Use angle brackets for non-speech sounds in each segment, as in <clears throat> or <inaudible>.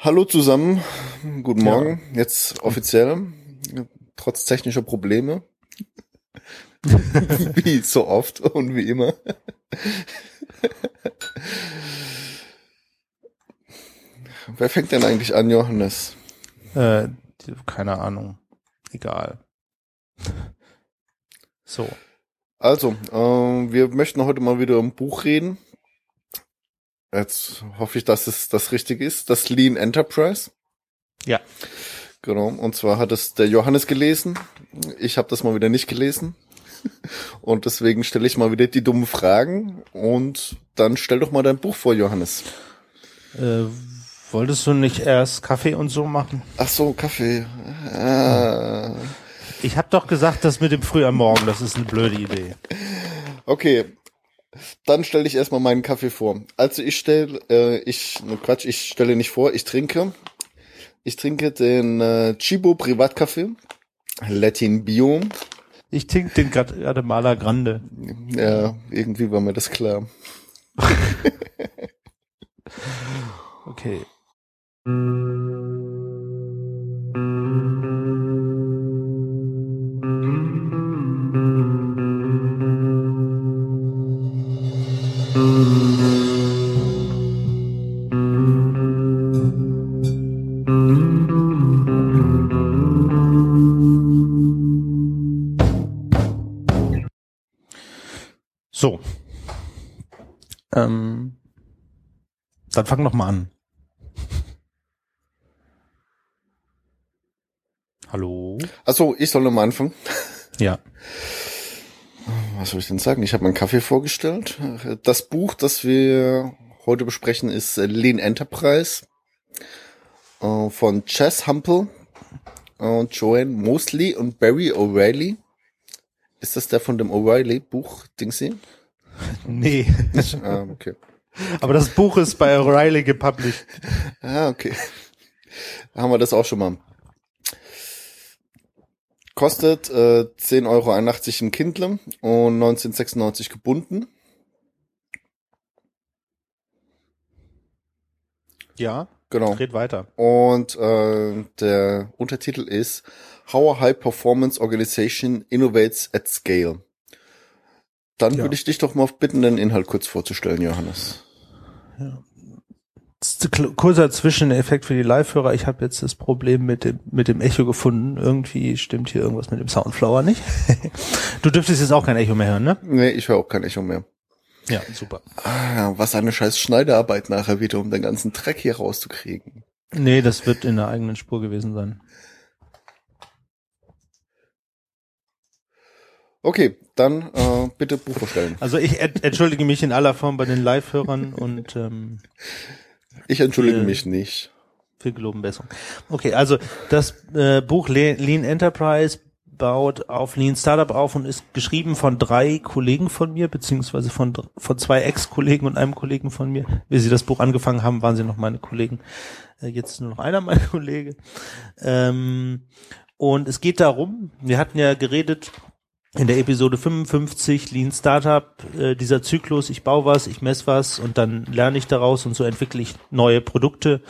Hallo zusammen, guten Morgen. Ja. Jetzt offiziell, trotz technischer Probleme. <laughs> wie so oft und wie immer. Wer fängt denn eigentlich an, Johannes? Äh, keine Ahnung. Egal. So. Also, äh, wir möchten heute mal wieder um Buch reden. Jetzt hoffe ich, dass es das richtig ist. Das Lean Enterprise. Ja. Genau. Und zwar hat es der Johannes gelesen. Ich habe das mal wieder nicht gelesen. <laughs> Und deswegen stelle ich mal wieder die dummen Fragen. Und dann stell doch mal dein Buch vor, Johannes. Äh, wolltest du nicht erst Kaffee und so machen? Ach so, Kaffee. Ah. Ich habe doch gesagt, das mit dem Früh am Morgen, das ist eine blöde Idee. Okay, dann stelle ich erstmal meinen Kaffee vor. Also ich stelle, äh, ich, ne Quatsch, ich stelle nicht vor, ich trinke. Ich trinke den äh, Chibo Privatkaffee, Latin Bio. Ich trinke den Guatemala Grande. Ja, irgendwie war mir das klar. <laughs> okay. So. Ähm, dann fang noch mal an. Hallo? Achso, ich soll nochmal anfangen. Ja. Was soll ich denn sagen? Ich habe meinen Kaffee vorgestellt. Das Buch, das wir heute besprechen, ist Lean Enterprise äh, von Chess Humple und Joanne Mosley und Barry O'Reilly. Ist das der von dem O'Reilly-Buch, Dingsy? <laughs> Nee. ah, okay. Aber das Buch ist bei O'Reilly gepublished. Ah, okay. Haben wir das auch schon mal. Kostet äh, 10,81 Euro im Kindle und 1996 gebunden. Ja. Genau. Red weiter. Und äh, der Untertitel ist How a High Performance Organization Innovates at Scale. Dann ja. würde ich dich doch mal bitten, den Inhalt kurz vorzustellen, Johannes. Ja. Kurzer Zwischeneffekt für die Live-Hörer. Ich habe jetzt das Problem mit dem, mit dem Echo gefunden. Irgendwie stimmt hier irgendwas mit dem Soundflower nicht. <laughs> du dürftest jetzt auch kein Echo mehr hören, ne? Nee, ich höre auch kein Echo mehr. Ja, super. Ah, was eine scheiß Schneiderarbeit nachher wieder, um den ganzen Dreck hier rauszukriegen. Nee, das wird in der eigenen Spur gewesen sein. Okay, dann äh, bitte Buch vorstellen. Also ich entschuldige mich in aller Form bei den Live-Hörern und ähm, ich entschuldige mich nicht. Viel geloben Besserung. Okay, also das äh, Buch Lean Enterprise baut auf Lean Startup auf und ist geschrieben von drei Kollegen von mir, beziehungsweise von, von zwei Ex-Kollegen und einem Kollegen von mir. Wie sie das Buch angefangen haben, waren sie noch meine Kollegen. Äh, jetzt nur noch einer <laughs> meiner Kollegen. Ähm, und es geht darum, wir hatten ja geredet in der Episode 55 Lean Startup, äh, dieser Zyklus, ich baue was, ich messe was und dann lerne ich daraus und so entwickle ich neue Produkte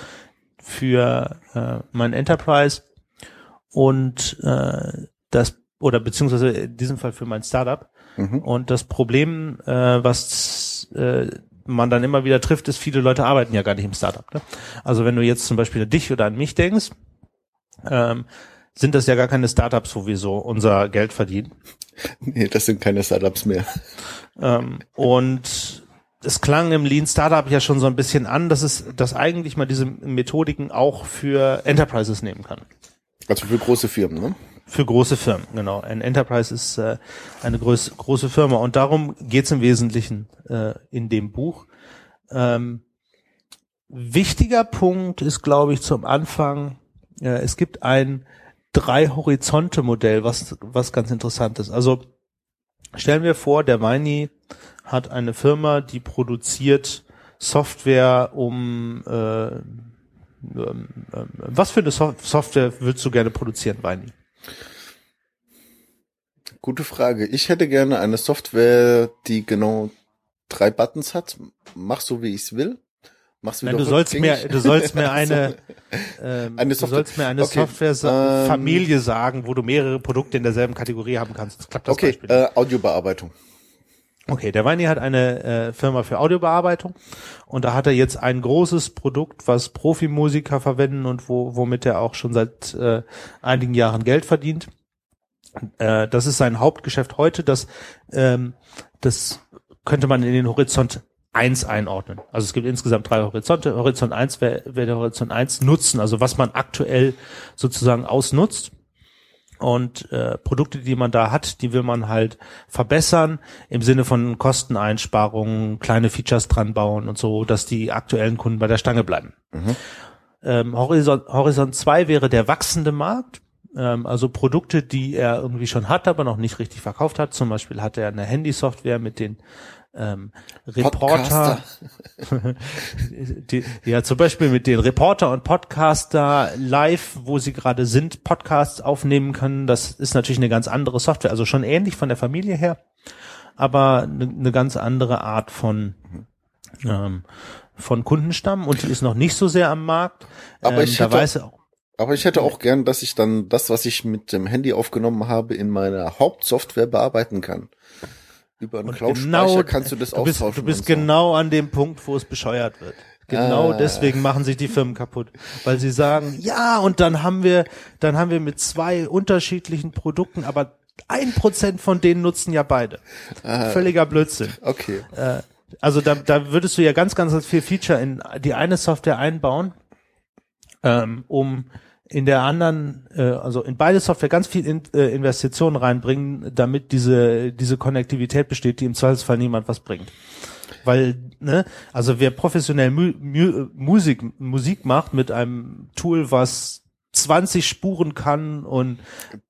für äh, mein Enterprise. Und äh, das, oder beziehungsweise in diesem Fall für mein Startup. Mhm. Und das Problem, äh, was äh, man dann immer wieder trifft, ist, viele Leute arbeiten ja gar nicht im Startup. Ne? Also wenn du jetzt zum Beispiel an dich oder an mich denkst, ähm, sind das ja gar keine Startups, wo wir so unser Geld verdienen. Nee, das sind keine Startups mehr. Ähm, und es klang im Lean Startup ja schon so ein bisschen an, dass es, dass eigentlich mal diese Methodiken auch für Enterprises nehmen kann. Also für große Firmen, ne? Für große Firmen, genau. Ein Enterprise ist äh, eine groß, große Firma und darum geht's im Wesentlichen äh, in dem Buch. Ähm, wichtiger Punkt ist, glaube ich, zum Anfang, äh, es gibt ein drei Horizonte Modell, was, was ganz interessant ist. Also stellen wir vor, der Weini hat eine Firma, die produziert Software, um äh, ähm, ähm, was für eine so Software würdest du gerne produzieren, Weini? Gute Frage. Ich hätte gerne eine Software, die genau drei Buttons hat. Mach so, wie ich es will. Mach's wieder Nein, du sollst mir, <laughs> du sollst mir eine, Ähm, Eine du Software- sollst mir eine okay, Software-Familie sagen, wo du mehrere Produkte in derselben Kategorie haben kannst. Das klappt das Okay, Beispiel. äh, Audiobearbeitung. Okay, der Weini hat eine äh, Firma für Audiobearbeitung und da hat er jetzt ein großes Produkt, was Profimusiker verwenden und wo, womit er auch schon seit äh, einigen Jahren Geld verdient. Äh, das ist sein Hauptgeschäft heute. Das, ähm, das könnte man in den Horizont 1 einordnen. Also es gibt insgesamt drei Horizonte. Horizont 1 wäre wär der Horizont 1 nutzen, also was man aktuell sozusagen ausnutzt. Und äh, Produkte, die man da hat, die will man halt verbessern im Sinne von Kosteneinsparungen, kleine Features dran bauen und so, dass die aktuellen Kunden bei der Stange bleiben. Ähm, Horizont, Horizont 2 wäre der wachsende Markt. Ähm, also Produkte, die er irgendwie schon hat, aber noch nicht richtig verkauft hat. Zum Beispiel hat er eine Handysoftware mit den ähm, Reporter, <laughs> die, ja zum Beispiel mit den Reporter und Podcaster live, wo sie gerade sind, Podcasts aufnehmen können. Das ist natürlich eine ganz andere Software, also schon ähnlich von der Familie her, aber eine, eine ganz andere Art von ähm, von Kundenstamm und die ist noch nicht so sehr am Markt. Aber ähm, ich hätte- weiß auch, Aber ich hätte auch gern, dass ich dann das, was ich mit dem Handy aufgenommen habe, in meiner Hauptsoftware bearbeiten kann. Über einen genau- kannst du das du bist, austauschen. du bist so. genau an dem Punkt, wo es bescheuert wird. Genau Ah. deswegen machen sich die Firmen kaputt, weil sie sagen, ja, und dann haben wir, dann haben wir mit zwei unterschiedlichen Produkten, aber ein Prozent von denen nutzen ja beide. Ah. Völliger Blödsinn. Okay. Äh, also da, da würdest du ja ganz, ganz viel Feature in die eine Software einbauen, ähm, um in der anderen, äh, also in beide Software ganz viel in, äh, Investitionen reinbringen, damit diese diese Konnektivität besteht, die im Zweifelsfall niemand was bringt. Weil, ne, also wer professionell Mu Mu Musik Musik macht mit einem Tool, was 20 Spuren kann und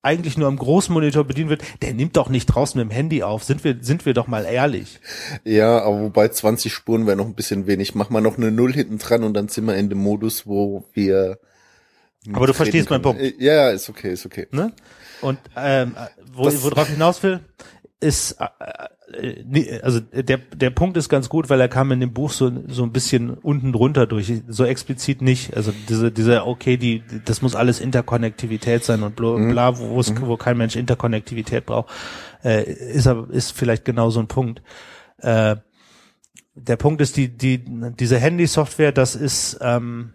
eigentlich nur am Großmonitor bedient wird, der nimmt doch nicht draußen mit dem Handy auf. Sind wir, sind wir doch mal ehrlich. Ja, aber wobei 20 Spuren wäre noch ein bisschen wenig. Mach mal noch eine Null hinten dran und dann sind wir in dem Modus, wo wir. Aber du verstehst meinen. Punkt. Ja, ja, ist okay, ist okay. Ne? Und ähm, wo, Das- worauf ich hinaus will, ist, äh, äh, nee, also der, der Punkt ist ganz gut, weil er kam in dem Buch so, so ein bisschen unten drunter durch, so explizit nicht. Also diese, diese, okay, die, das muss alles Interkonnektivität sein und bla, bla wo, es, wo kein Mensch Interkonnektivität braucht, äh, ist aber, ist vielleicht genau so ein Punkt. Äh, der Punkt ist, die, die, diese Handy-Software, das ist, ähm,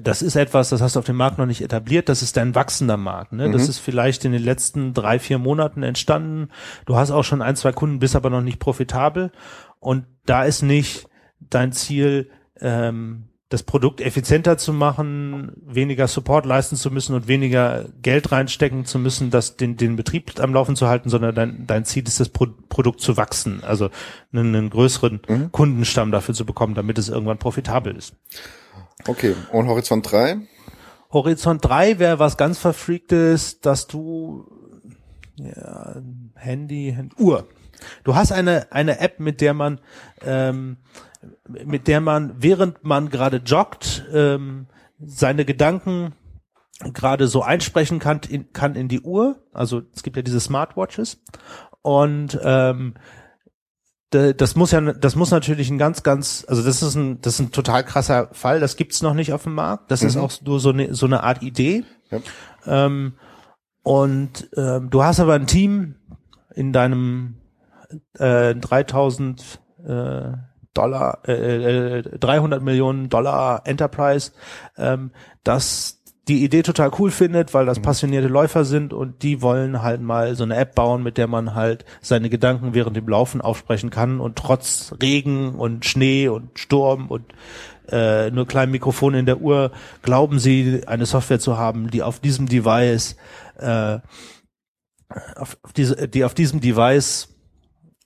das ist etwas, das hast du auf dem Markt noch nicht etabliert, das ist ein wachsender Markt. Ne? Das ist vielleicht in den letzten drei, vier Monaten entstanden. Du hast auch schon ein, zwei Kunden, bist aber noch nicht profitabel. Und da ist nicht dein Ziel, ähm, das Produkt effizienter zu machen, weniger Support leisten zu müssen und weniger Geld reinstecken zu müssen, das den, den Betrieb am Laufen zu halten, sondern dein, dein Ziel ist, das Pro Produkt zu wachsen, also einen, einen größeren Kundenstamm dafür zu bekommen, damit es irgendwann profitabel ist. Okay. Und Horizont 3? Horizont 3 wäre was ganz Verfreaktes, dass du ja, Handy, Handy, Uhr. Du hast eine, eine App, mit der man, ähm, mit der man, während man gerade joggt, ähm, seine Gedanken gerade so einsprechen kann in, kann in die Uhr. Also es gibt ja diese Smartwatches und ähm, das muss ja, das muss natürlich ein ganz, ganz, also das ist ein, das ist ein total krasser Fall. Das gibt's noch nicht auf dem Markt. Das ist auch nur so eine, so eine Art Idee. Ja. Ähm, und ähm, du hast aber ein Team in deinem äh, 3000 äh, Dollar, äh, äh, 300 Millionen Dollar Enterprise, ähm, das die Idee total cool findet, weil das passionierte Läufer sind und die wollen halt mal so eine App bauen, mit der man halt seine Gedanken während dem Laufen aufsprechen kann und trotz Regen und Schnee und Sturm und äh, nur kleinen Mikrofon in der Uhr glauben sie, eine Software zu haben, die auf diesem Device äh, auf, auf diese, die auf diesem Device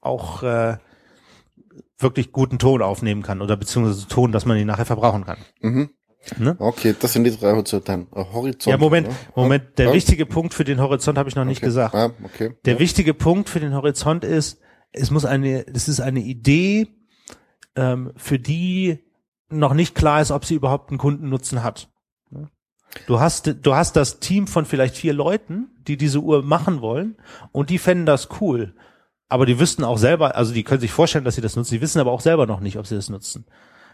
auch äh, wirklich guten Ton aufnehmen kann oder beziehungsweise Ton, dass man ihn nachher verbrauchen kann. Mhm. Ne? Okay, das sind die drei Horizonte. Äh, Horizont. Ja, Moment, ne? Moment. Der Ja? wichtige Punkt für den Horizont habe ich noch nicht okay. gesagt. Ah, okay. Der ja. wichtige Punkt für den Horizont ist, es muss eine, es ist eine Idee, ähm, für die noch nicht klar ist, ob sie überhaupt einen Kundennutzen hat. Du hast, du hast das Team von vielleicht vier Leuten, die diese Uhr machen wollen, und die fänden das cool. Aber die wüssten auch selber, also die können sich vorstellen, dass sie das nutzen, die wissen aber auch selber noch nicht, ob sie das nutzen.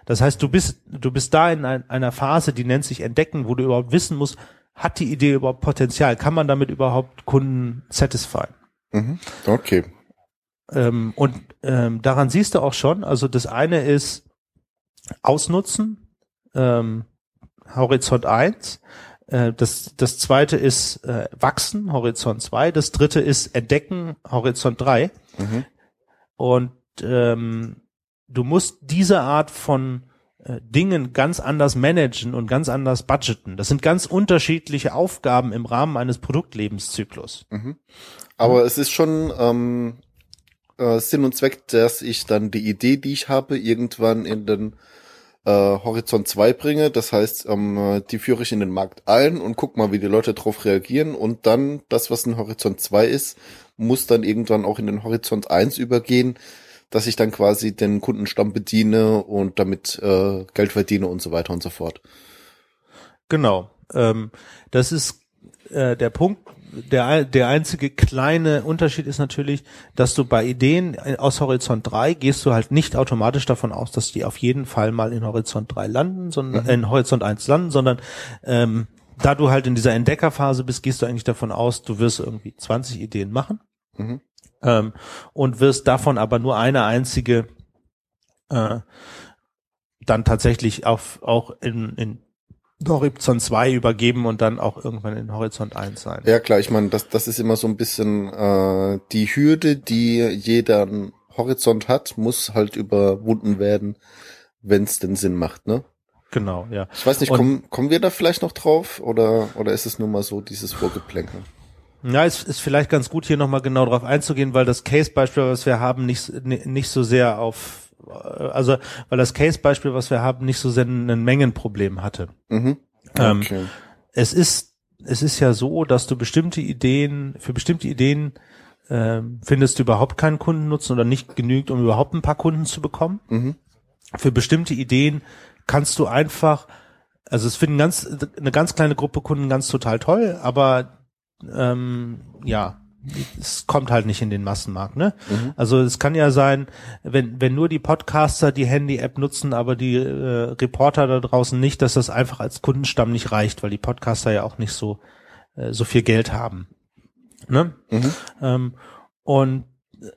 Das heißt, du bist, du bist da in ein, einer Phase, die nennt sich Entdecken, wo du überhaupt wissen musst, hat die Idee überhaupt Potenzial? Kann man damit überhaupt Kunden satisfyen? Mhm. Okay. Ähm, und ähm, daran siehst du auch schon, also das eine ist Ausnutzen, ähm, Horizont 1. Äh, das, das zweite ist äh, Wachsen, Horizont 2. Das dritte ist Entdecken, Horizont 3. Mhm. Und ähm, du musst diese Art von äh, Dingen ganz anders managen und ganz anders budgeten. Das sind ganz unterschiedliche Aufgaben im Rahmen eines Produktlebenszyklus. Mhm. Aber mhm. es ist schon ähm, äh, Sinn und Zweck, dass ich dann die Idee, die ich habe, irgendwann in den äh, Horizont 2 bringe. Das heißt, ähm, die führe ich in den Markt ein und guck mal, wie die Leute darauf reagieren. Und dann das, was in Horizont 2 ist, muss dann irgendwann auch in den Horizont 1 übergehen, dass ich dann quasi den Kundenstamm bediene und damit äh, Geld verdiene und so weiter und so fort. Genau. Ähm, das ist äh, der Punkt, der, der einzige kleine Unterschied ist natürlich, dass du bei Ideen aus Horizont 3 gehst du halt nicht automatisch davon aus, dass die auf jeden Fall mal in Horizont 3 landen, sondern mhm. in Horizont 1 landen, sondern ähm, da du halt in dieser Entdeckerphase bist, gehst du eigentlich davon aus, du wirst irgendwie 20 Ideen machen mhm. Ähm, und wirst davon aber nur eine einzige äh, dann tatsächlich auf, auch in, in Horizont 2 übergeben und dann auch irgendwann in Horizont 1 sein. Ja klar, ich meine, das, das ist immer so ein bisschen äh, die Hürde, die jeder Horizont hat, muss halt überwunden werden, wenn es denn Sinn macht, ne? Genau, ja. Ich weiß nicht, kommen, kommen wir da vielleicht noch drauf oder, oder ist es nur mal so dieses Vorgeplänkel? Ja, es ist vielleicht ganz gut, hier nochmal genau drauf einzugehen, weil das Case-Beispiel, was wir haben, nicht, nicht so sehr auf also weil das Case-Beispiel, was wir haben, nicht so sehr ein Mengenproblem hatte. Mhm. Ähm, okay. Ähm, es ist es ist ja so, dass du bestimmte Ideen für bestimmte Ideen ähm, findest du überhaupt keinen Kundennutzen oder nicht genügt, um überhaupt ein paar Kunden zu bekommen. Mhm. Für bestimmte Ideen kannst du einfach, also es finden ganz eine ganz kleine Gruppe Kunden ganz total toll, aber ähm, ja, es kommt halt nicht in den Massenmarkt, ne? Mhm. Also es kann ja sein, wenn wenn nur die Podcaster die Handy-App nutzen, aber die äh, Reporter da draußen nicht, dass das einfach als Kundenstamm nicht reicht, weil die Podcaster ja auch nicht so äh, so viel Geld haben, ne? Mhm. Ähm, und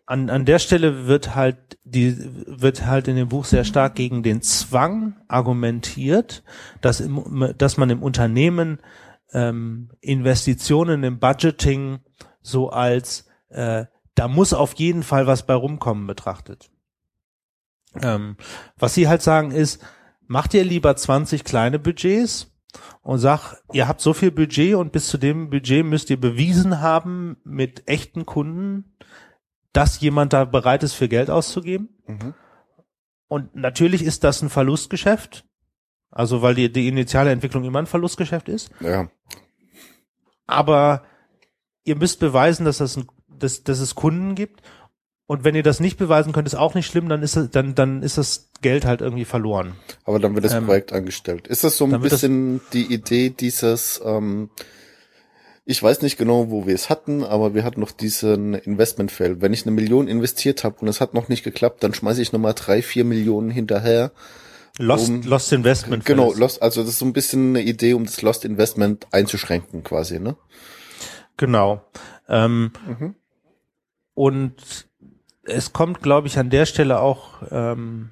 an, an der Stelle wird halt die wird halt in dem Buch sehr stark gegen den Zwang argumentiert, dass im, dass man im Unternehmen ähm, Investitionen im Budgeting so als äh, da muss auf jeden Fall was bei rumkommen betrachtet. Ähm, was sie halt sagen ist, macht ihr lieber 20 kleine Budgets und sag, ihr habt so viel Budget und bis zu dem Budget müsst ihr bewiesen haben mit echten Kunden, dass jemand da bereit ist, für Geld auszugeben. Mhm. Und natürlich ist das ein Verlustgeschäft. Also weil die, die initiale Entwicklung immer ein Verlustgeschäft ist. Ja. Aber ihr müsst beweisen, dass, das ein, dass, dass es Kunden gibt. Und wenn ihr das nicht beweisen könnt, ist auch nicht schlimm, dann ist es, dann, dann ist das Geld halt irgendwie verloren. Aber dann wird das ähm, Projekt angestellt. Ist das so ein bisschen die Idee dieses, ähm, ich weiß nicht genau, wo wir es hatten, aber wir hatten noch diesen Investment-Fail. Wenn ich eine Million investiert habe und es hat noch nicht geklappt, dann schmeiße ich nochmal drei, vier Millionen hinterher. Lost, um, Lost Investment. Genau, Lost, also das ist so ein bisschen eine Idee, um das Lost Investment einzuschränken quasi, ne? Genau. Ähm, mhm. Und es kommt, glaube ich, an der Stelle auch ähm,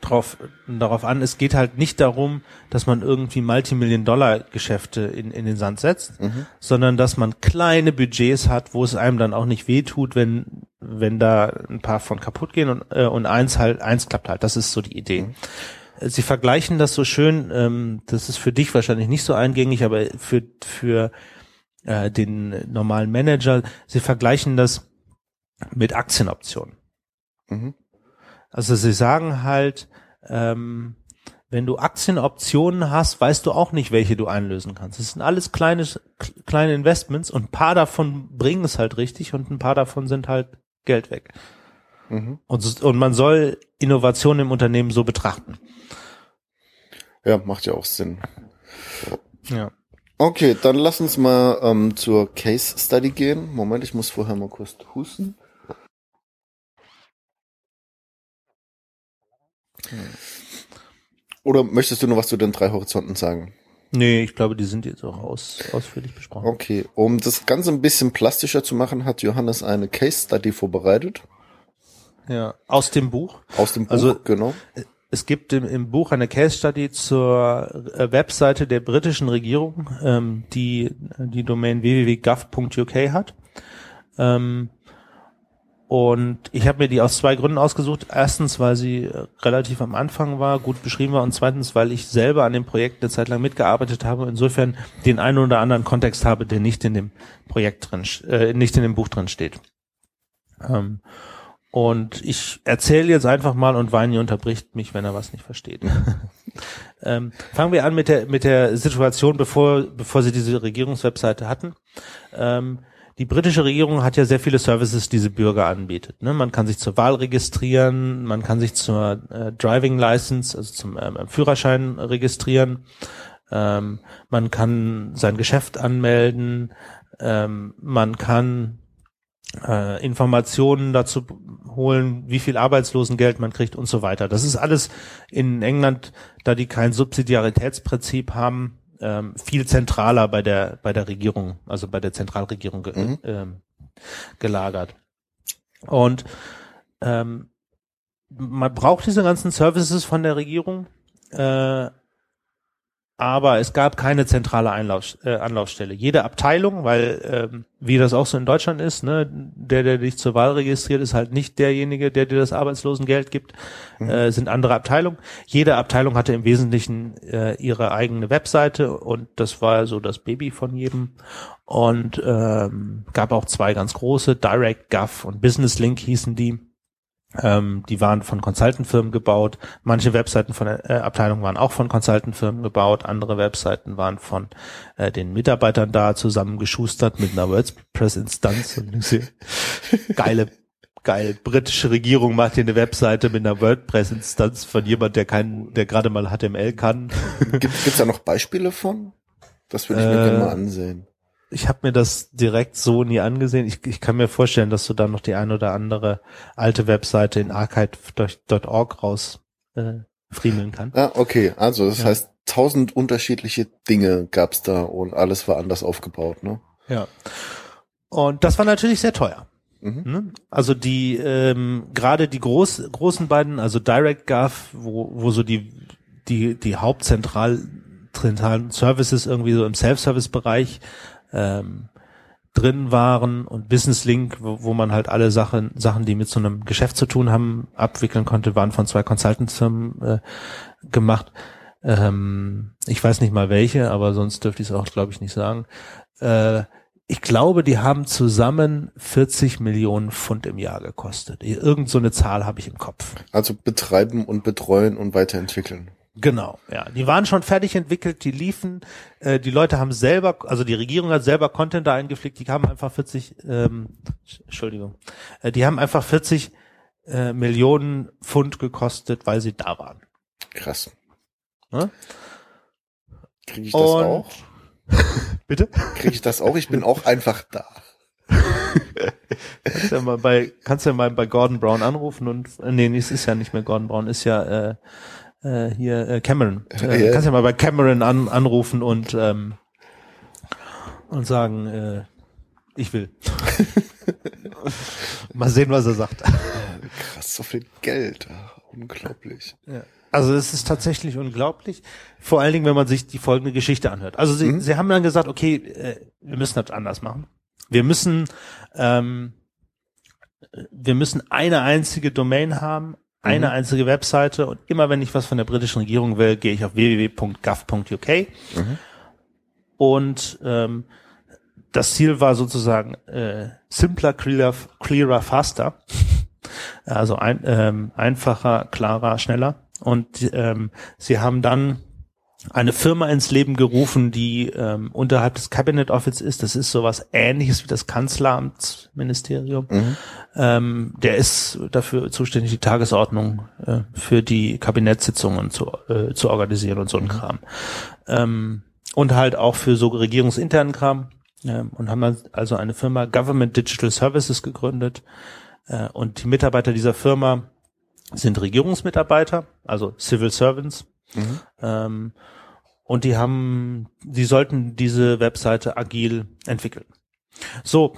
drauf, darauf an, es geht halt nicht darum, dass man irgendwie Multimillion-Dollar-Geschäfte in, in den Sand setzt, mhm. sondern dass man kleine Budgets hat, wo es einem dann auch nicht wehtut, wenn, wenn da ein paar von kaputt gehen und, äh, und eins halt, eins klappt halt. Das ist so die Idee. Mhm. Sie vergleichen das so schön, ähm, das ist für dich wahrscheinlich nicht so eingängig, aber für, für äh, den normalen Manager. Sie vergleichen das mit Aktienoptionen. Mhm. Also sie sagen halt, ähm, wenn du Aktienoptionen hast, weißt du auch nicht, welche du einlösen kannst. Es sind alles kleine, kleine Investments und ein paar davon bringen es halt richtig und ein paar davon sind halt Geld weg. Mhm. Und, und man soll Innovation im Unternehmen so betrachten. Ja, macht ja auch Sinn. Ja. Okay, dann lass uns mal ähm, zur Case Study gehen. Moment, ich muss vorher mal kurz husten. Oder möchtest du noch was zu den drei Horizonten sagen? Nee, ich glaube, die sind jetzt auch aus, ausführlich besprochen. Okay, um das Ganze ein bisschen plastischer zu machen, hat Johannes eine Case Study vorbereitet. Ja, aus dem Buch. Aus dem Buch, Also- genau. Es gibt im, im Buch eine Case Study zur äh, Webseite der britischen Regierung, ähm, die die Domain www.gov.uk hat. Ähm, und ich habe mir die aus zwei Gründen ausgesucht. Erstens, weil sie äh, relativ am Anfang war, gut beschrieben war und zweitens, weil ich selber an dem Projekt eine Zeit lang mitgearbeitet habe und insofern den einen oder anderen Kontext habe, der nicht in dem Projekt drin, äh, nicht in dem Buch drin steht. Ähm, und ich erzähle jetzt einfach mal und Weini unterbricht mich, wenn er was nicht versteht. <laughs> ähm, fangen wir an mit der, mit der Situation, bevor, bevor sie diese Regierungswebseite hatten. Ähm, die britische Regierung hat ja sehr viele Services, die sie Bürger anbietet. Ne? Man kann sich zur Wahl registrieren, man kann sich zur äh, Driving License, also zum ähm, Führerschein registrieren, ähm, man kann sein Geschäft anmelden, ähm, man kann äh, Informationen dazu holen, wie viel Arbeitslosengeld man kriegt und so weiter. Das ist alles in England, da die kein Subsidiaritätsprinzip haben, ähm, viel zentraler bei der bei der Regierung, also bei der Zentralregierung ge Mhm. ähm, gelagert. Und ähm, man braucht diese ganzen Services von der Regierung, äh, aber es gab keine zentrale Einlauf, äh, Anlaufstelle. Jede Abteilung, weil ähm, wie das auch so in Deutschland ist, ne, der, der dich zur Wahl registriert, ist halt nicht derjenige, der dir das Arbeitslosengeld gibt, äh, sind andere Abteilungen. Jede Abteilung hatte im Wesentlichen äh, ihre eigene Webseite und das war so das Baby von jedem. Und ähm, gab auch zwei ganz große, Direct Gov und Business Link hießen die. Ähm, die waren von Consultant-Firmen gebaut. Manche Webseiten von der äh, Abteilung waren auch von Consultant-Firmen gebaut. Andere Webseiten waren von äh, den Mitarbeitern da zusammengeschustert mit einer WordPress-Instanz. Geile, geil. Britische Regierung macht hier eine Webseite mit einer WordPress-Instanz von jemand, der keinen, der gerade mal HTML kann. Gibt es da noch Beispiele von? Das würde ich mir Äh, gerne mal ansehen. Ich habe mir das direkt so nie angesehen. Ich, ich kann mir vorstellen, dass du da noch die ein oder andere alte Webseite in archive.org raus äh, friemeln kannst. Ah, okay. Also das Ja. heißt, tausend unterschiedliche Dinge gab's da und alles war anders aufgebaut, ne? Ja. Und das war natürlich sehr teuer. Mhm. Ne? Also die ähm, gerade die groß, großen beiden, also DirectGov, wo, wo so die die die Hauptzentral zentralen Services irgendwie so im Self-Service-Bereich ähm, drin waren und Business Link, wo, wo man halt alle Sachen Sachen, die mit so einem Geschäft zu tun haben, abwickeln konnte, waren von zwei Consultants-Firmen äh, gemacht. Ähm, ich weiß nicht mal welche, aber sonst dürfte ich es auch, glaube ich, nicht sagen. Äh, ich glaube, die haben zusammen 40 Millionen Pfund im Jahr gekostet. Irgend so eine Zahl habe ich im Kopf. Also betreiben und betreuen und weiterentwickeln. Genau, ja. Die waren schon fertig entwickelt, die liefen, äh, die Leute haben selber, also die Regierung hat selber Content da eingepflegt, die haben einfach 40, ähm, Entschuldigung, äh, die haben einfach 40 äh, Millionen Pfund gekostet, weil sie da waren. Krass. Ne? Kriege ich das Und- auch? <laughs> Bitte? Kriege ich das auch? Ich bin auch einfach da. <laughs> Kannst ja mal bei, kannst ja mal bei Gordon Brown anrufen und, äh, nee, es ist ja nicht mehr Gordon Brown, ist ja, äh, äh, hier äh, Cameron. Äh, Ja. Kannst ja mal bei Cameron an, anrufen und ähm, und sagen, äh, ich will. <laughs> mal sehen, was er sagt. Krass, so viel Geld. Unglaublich. Also es ist tatsächlich unglaublich, vor allen Dingen, wenn man sich die folgende Geschichte anhört. Also sie, Mhm. sie haben dann gesagt, okay, äh, wir müssen das anders machen. Wir müssen, ähm, wir müssen eine einzige Domain haben, eine Mhm. einzige Webseite und immer wenn ich was von der britischen Regierung will, gehe ich auf www.gov.uk Mhm. und ähm, das Ziel war sozusagen äh, simpler, clearer, clearer, faster. <laughs> Also ein, ähm, einfacher, klarer, schneller. Und ähm, sie haben dann eine Firma ins Leben gerufen, die ähm, unterhalb des Cabinet Office ist. Das ist sowas ähnliches wie das Kanzleramtsministerium. Mhm. Ähm, der ist dafür zuständig, die Tagesordnung äh, für die Kabinettssitzungen zu, äh, zu organisieren und so ein Kram. Ähm, und halt auch für so regierungsinternen Kram. Ähm, und haben dann also eine Firma Government Digital Services gegründet. Äh, und die Mitarbeiter dieser Firma sind Regierungsmitarbeiter, also Civil Servants, Mhm. Ähm, und die haben, die sollten diese Webseite agil entwickeln. So,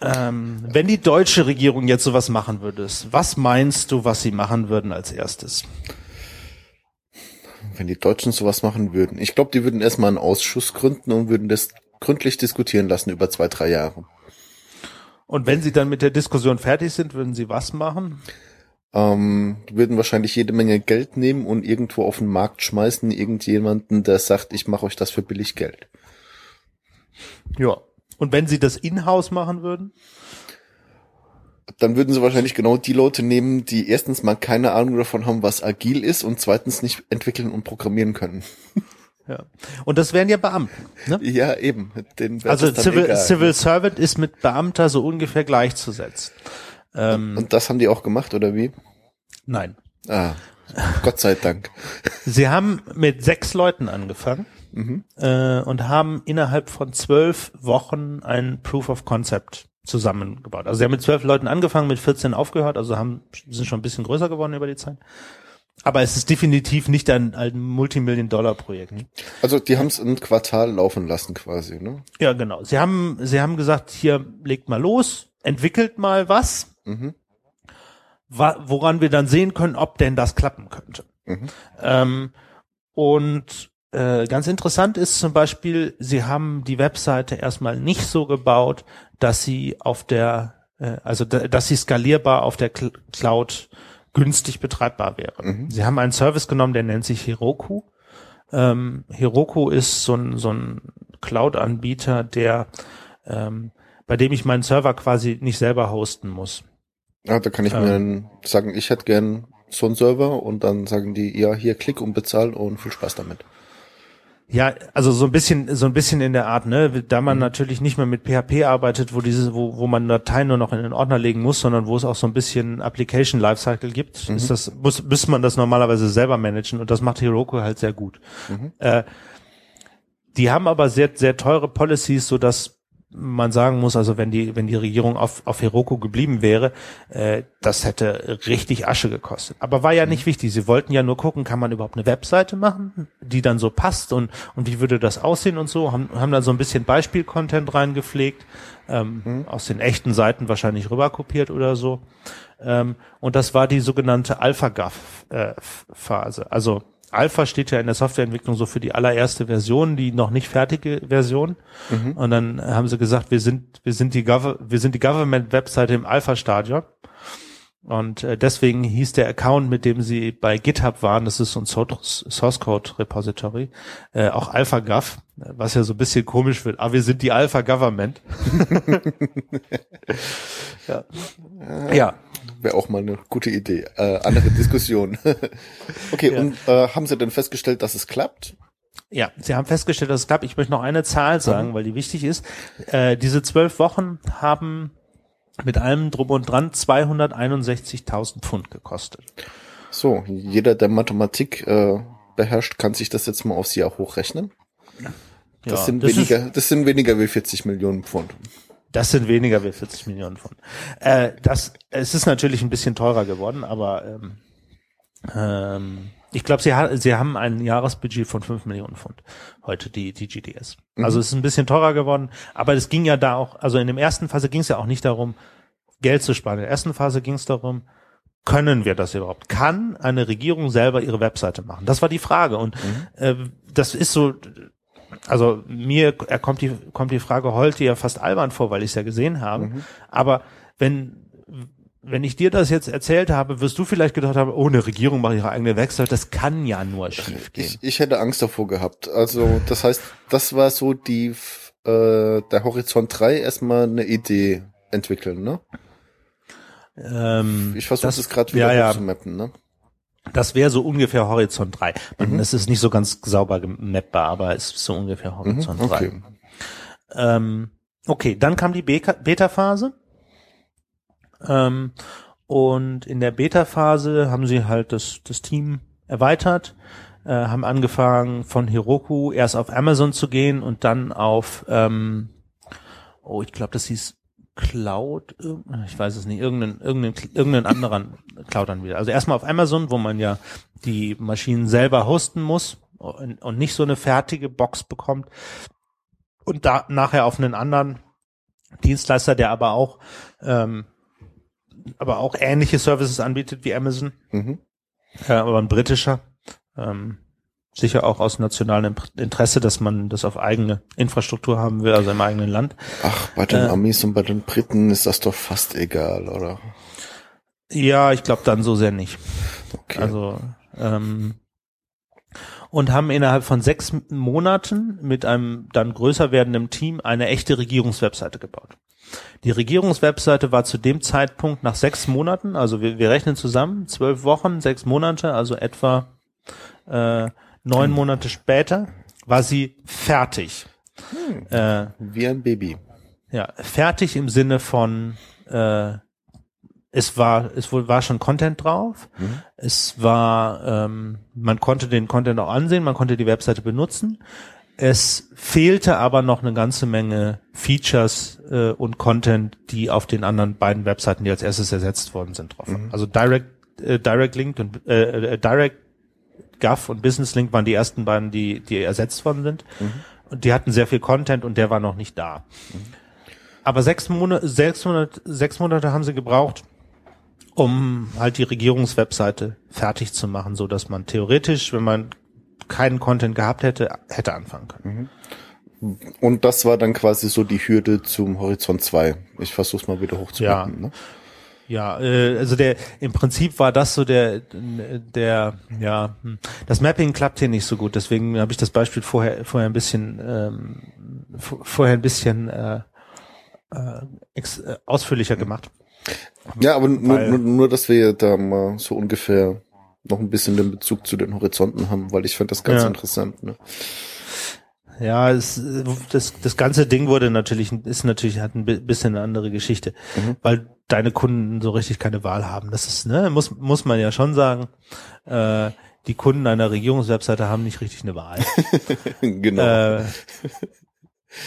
ähm, wenn die deutsche Regierung jetzt sowas machen würde, was meinst du, was sie machen würden als erstes? Wenn die Deutschen sowas machen würden. Ich glaube, die würden erstmal einen Ausschuss gründen und würden das gründlich diskutieren lassen über zwei, drei Jahre. Und wenn sie dann mit der Diskussion fertig sind, würden sie was machen? Ähm, die würden wahrscheinlich jede Menge Geld nehmen und irgendwo auf den Markt schmeißen, irgendjemanden, der sagt, ich mache euch das für billig Geld. Ja. Und wenn sie das in-house machen würden? Dann würden sie wahrscheinlich genau die Leute nehmen, die erstens mal keine Ahnung davon haben, was agil ist und zweitens nicht entwickeln und programmieren können. Ja. Und das wären ja Beamten. Ne? Ja, eben. Also Civil, egal, Civil? Servant ist mit Beamter so ungefähr gleichzusetzen. Ähm, und das haben die auch gemacht, oder wie? Nein. Ah, Gott sei Dank. <laughs> Sie haben mit sechs Leuten angefangen mhm. äh, und haben innerhalb von zwölf Wochen ein Proof of Concept zusammengebaut. Also sie haben mit zwölf Leuten angefangen, mit 14 aufgehört, also haben sind schon ein bisschen größer geworden über die Zeit. Aber es ist definitiv nicht ein, ein Multimillion-Dollar-Projekt. Also die haben es ein Quartal laufen lassen quasi, ne? Ja, genau. Sie haben, sie haben gesagt, hier legt mal los, entwickelt mal was, mhm. woran wir dann sehen können, ob denn das klappen könnte. Mhm. Ähm, und äh, ganz interessant ist zum Beispiel, sie haben die Webseite erstmal nicht so gebaut, dass sie auf der, äh, also dass sie skalierbar auf der Cloud günstig betreibbar wäre. Mhm. Sie haben einen Service genommen, der nennt sich Heroku. Ähm, Heroku ist so ein, so ein Cloud-Anbieter, der ähm, bei dem ich meinen Server quasi nicht selber hosten muss. Ja, da kann ich ähm, mir sagen, ich hätte gern so einen Server und dann sagen die, ja, hier klick und bezahl und viel Spaß damit. Ja, also so ein bisschen, so ein bisschen in der Art, ne, da man mhm. natürlich nicht mehr mit PHP arbeitet, wo dieses, wo, wo man Dateien nur noch in den Ordner legen muss, sondern wo es auch so ein bisschen Application Lifecycle gibt, mhm. ist das, muss, müsste man das normalerweise selber managen und das macht Heroku halt sehr gut. Mhm. Äh, die haben aber sehr, sehr teure Policies, so dass man sagen muss, also wenn die, wenn die Regierung auf, auf Heroku geblieben wäre, äh, das hätte richtig Asche gekostet. Aber war ja nicht wichtig. Sie wollten ja nur gucken, kann man überhaupt eine Webseite machen, die dann so passt und, und wie würde das aussehen und so, haben, haben dann so ein bisschen Beispiel-Content reingepflegt, ähm, mhm. aus den echten Seiten wahrscheinlich rüberkopiert oder so. Ähm, und das war die sogenannte Alpha-GAF-Phase. Äh, also Alpha steht ja in der Softwareentwicklung so für die allererste Version, die noch nicht fertige Version. Mhm. Und dann haben sie gesagt, wir sind, wir sind die, Gov wir sind die Government-Webseite im Alpha-Stadion. Und äh, deswegen hieß der Account, mit dem sie bei GitHub waren, das ist so ein Source Code Repository, äh, auch AlphaGov, was ja so ein bisschen komisch wird. Aber wir sind die Alpha Government. <laughs> ja. ja wäre auch mal eine gute Idee. Äh, andere Diskussion. <laughs> okay, ja. und äh, haben Sie denn festgestellt, dass es klappt? Ja, Sie haben festgestellt, dass es klappt. Ich möchte noch eine Zahl sagen, mhm. weil die wichtig ist. Äh, diese zwölf Wochen haben mit allem drum und dran 261.000 Pfund gekostet. So, jeder, der Mathematik äh, beherrscht, kann sich das jetzt mal aufs Jahr hochrechnen. Das, ja, sind, das weniger, das sind weniger wie 40 Millionen Pfund. Das sind weniger wie 40 Millionen Pfund. Äh, das, es ist natürlich ein bisschen teurer geworden, aber ähm, ähm, ich glaube, sie, ha sie haben ein Jahresbudget von 5 Millionen Pfund heute, die, die GDS. Mhm. Also es ist ein bisschen teurer geworden, aber es ging ja da auch, also in der ersten Phase ging es ja auch nicht darum, Geld zu sparen. In der ersten Phase ging es darum, können wir das überhaupt? Kann eine Regierung selber ihre Webseite machen? Das war die Frage. Und mhm. äh, das ist so, also mir er kommt die kommt die Frage heute ja fast albern vor, weil ich es ja gesehen habe. Mhm. Aber wenn wenn ich dir das jetzt erzählt habe, wirst du vielleicht gedacht haben, oh, eine Regierung macht ihre eigene Wechsel. Das kann ja nur schief gehen. Ich, ich hätte Angst davor gehabt. Also das heißt, das war so die äh, der Horizont 3 erstmal eine Idee entwickeln, ne? Ähm, ich versuche das, gerade wieder ja, ja. zu mappen, ne? Das wäre so ungefähr Horizont 3. Mhm. Es ist nicht so ganz sauber mappbar, aber es ist so ungefähr Horizont mhm, okay. 3. Ähm, okay, dann kam die Beta-Phase. Ähm, und in der Beta-Phase haben sie halt das, das Team erweitert, äh, haben angefangen von Heroku erst auf Amazon zu gehen und dann auf, ähm, oh, ich glaube, das hieß Cloud, ich weiß es nicht, irgendeinen, irgendeinen, irgendeinen anderen <laughs> Cloud-Anbieter. Also erstmal auf Amazon, wo man ja die Maschinen selber hosten muss und, und nicht so eine fertige Box bekommt. Und da nachher auf einen anderen Dienstleister, der aber auch, ähm, aber auch ähnliche Services anbietet wie Amazon, mhm. äh, aber ein britischer. Ähm, sicher auch aus nationalem Interesse, dass man das auf eigene Infrastruktur haben will, also im eigenen Land. Ach, bei den äh, Amis und bei den Briten ist das doch fast egal, oder? Ja, ich glaube dann so sehr nicht. Okay. Also ähm, und haben innerhalb von sechs Monaten mit einem dann größer werdenden Team eine echte Regierungswebseite gebaut. Die Regierungswebseite war zu dem Zeitpunkt nach sechs Monaten, also wir, wir rechnen zusammen, zwölf Wochen, sechs Monate, also etwa äh, Neun Monate später war sie fertig. Hm, äh, wie ein Baby. Ja, fertig im Sinne von äh, es war es war schon Content drauf. Mhm. Es war ähm, man konnte den Content auch ansehen, man konnte die Webseite benutzen. Es fehlte aber noch eine ganze Menge Features äh, und Content, die auf den anderen beiden Webseiten, die als erstes ersetzt worden sind, drauf. Mhm. Also Direct äh, Direct Link und äh, äh Direct Gov und Business Link waren die ersten beiden, die, die ersetzt worden sind. Mhm. Und die hatten sehr viel Content und der war noch nicht da. Mhm. Aber sechs Monate, sechs Monate, sechs Monate haben sie gebraucht, um halt die Regierungswebseite fertig zu machen, so dass man theoretisch, wenn man keinen Content gehabt hätte, hätte anfangen können. Mhm. Und das war dann quasi so die Hürde zum Horizont 2. Ich versuche mal wieder hochzuhalten. Ja. Ne? Ja, äh, also der im Prinzip war das so der der ja hm, das Mapping klappt hier nicht so gut, deswegen habe ich das Beispiel vorher vorher ein bisschen ähm, vorher ein bisschen äh, äh, äh, ausführlicher gemacht. Ja, aber nur, nur, nur, dass wir da mal so ungefähr noch ein bisschen den Bezug zu den Horizonten haben, weil ich fand das ganz ja. interessant. Ne? Ja, es, das, das ganze Ding wurde natürlich, ist natürlich, hat ein bisschen eine andere Geschichte, mhm. weil deine Kunden so richtig keine Wahl haben. Das ist, ne, muss, muss man ja schon sagen. Äh, die Kunden einer Regierungswebseite haben nicht richtig eine Wahl. <laughs> genau. Äh,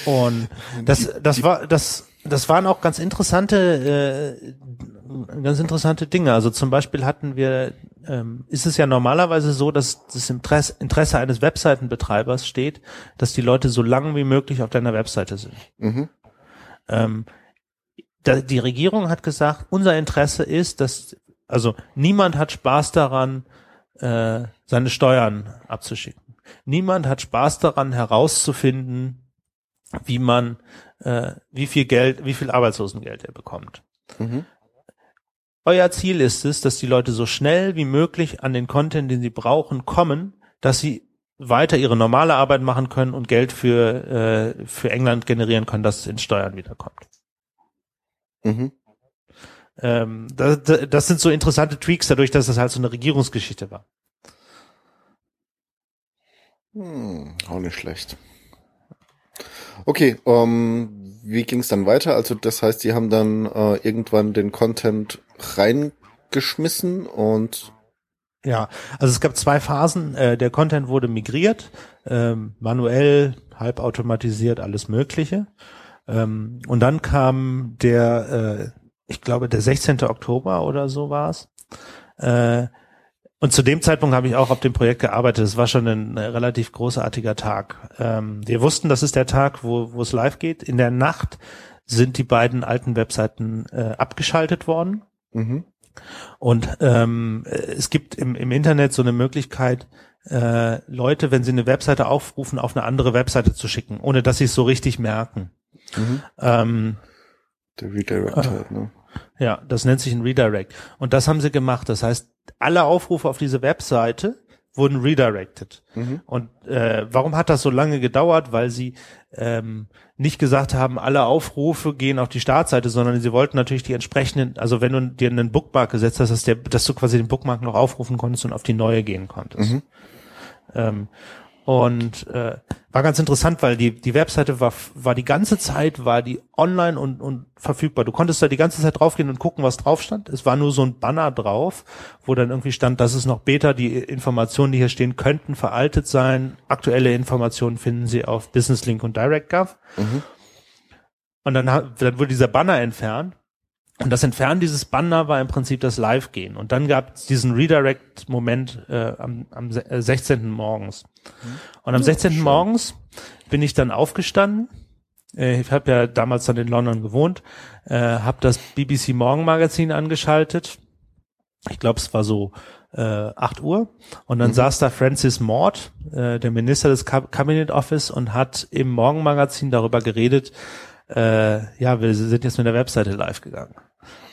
und das, das war, das, das waren auch ganz interessante, äh, ganz interessante Dinge. Also zum Beispiel hatten wir, ähm, ist es ja normalerweise so, dass das Interesse, Interesse eines Webseitenbetreibers steht, dass die Leute so lang wie möglich auf deiner Webseite sind. Mhm. Ähm, da, die Regierung hat gesagt, unser Interesse ist, dass, also niemand hat Spaß daran, äh, seine Steuern abzuschicken. Niemand hat Spaß daran, herauszufinden, wie man, äh, wie viel Geld, wie viel Arbeitslosengeld er bekommt. Mhm. Euer Ziel ist es, dass die Leute so schnell wie möglich an den Content, den sie brauchen, kommen, dass sie weiter ihre normale Arbeit machen können und Geld für, äh, für England generieren können, dass es in Steuern wiederkommt. Mhm. Ähm, das, das sind so interessante Tweaks dadurch, dass das halt so eine Regierungsgeschichte war. Hm, auch nicht schlecht. Okay, ähm, wie ging es dann weiter? Also das heißt, die haben dann äh, irgendwann den Content reingeschmissen und ja, also es gab zwei Phasen. Äh, der Content wurde migriert, ähm, manuell, halbautomatisiert, alles Mögliche. Ähm, und dann kam der, äh, ich glaube, der 16. Oktober oder so war's. Äh, und zu dem Zeitpunkt habe ich auch auf dem Projekt gearbeitet. Es war schon ein relativ großartiger Tag. Ähm, wir wussten, das ist der Tag, wo, wo es live geht. In der Nacht sind die beiden alten Webseiten äh, abgeschaltet worden. Mhm. Und ähm, es gibt im, im Internet so eine Möglichkeit, äh, Leute, wenn sie eine Webseite aufrufen, auf eine andere Webseite zu schicken, ohne dass sie es so richtig merken. Mhm. Ähm, der Redirect äh, halt, ne? Ja, das nennt sich ein Redirect. Und das haben sie gemacht. Das heißt, alle Aufrufe auf diese Webseite wurden redirected. Mhm. Und äh, warum hat das so lange gedauert? Weil sie ähm, nicht gesagt haben, alle Aufrufe gehen auf die Startseite, sondern sie wollten natürlich die entsprechenden, also wenn du dir einen Bookmark gesetzt hast, dass, der, dass du quasi den Bookmark noch aufrufen konntest und auf die neue gehen konntest. Mhm. Ähm, und äh, war ganz interessant, weil die die Webseite war war die ganze Zeit war die online und und verfügbar. Du konntest da die ganze Zeit draufgehen und gucken, was drauf stand. Es war nur so ein Banner drauf, wo dann irgendwie stand, das ist noch Beta. Die Informationen, die hier stehen, könnten veraltet sein. Aktuelle Informationen finden Sie auf BusinessLink und DirectGov. Mhm. Und dann, dann wurde dieser Banner entfernt. Und das Entfernen dieses Banner war im Prinzip das Live-Gehen. Und dann gab es diesen Redirect-Moment äh, am, am se- äh, 16. morgens. Und am 16. morgens bin ich dann aufgestanden. Äh, ich habe ja damals dann in London gewohnt, äh, habe das BBC Morgenmagazin angeschaltet. Ich glaube, es war so äh, 8 Uhr. Und dann saß da Francis Mord, äh, der Minister des Cab- Cabinet Office, und hat im Morgenmagazin darüber geredet, äh, ja, wir sind jetzt mit der Webseite live gegangen.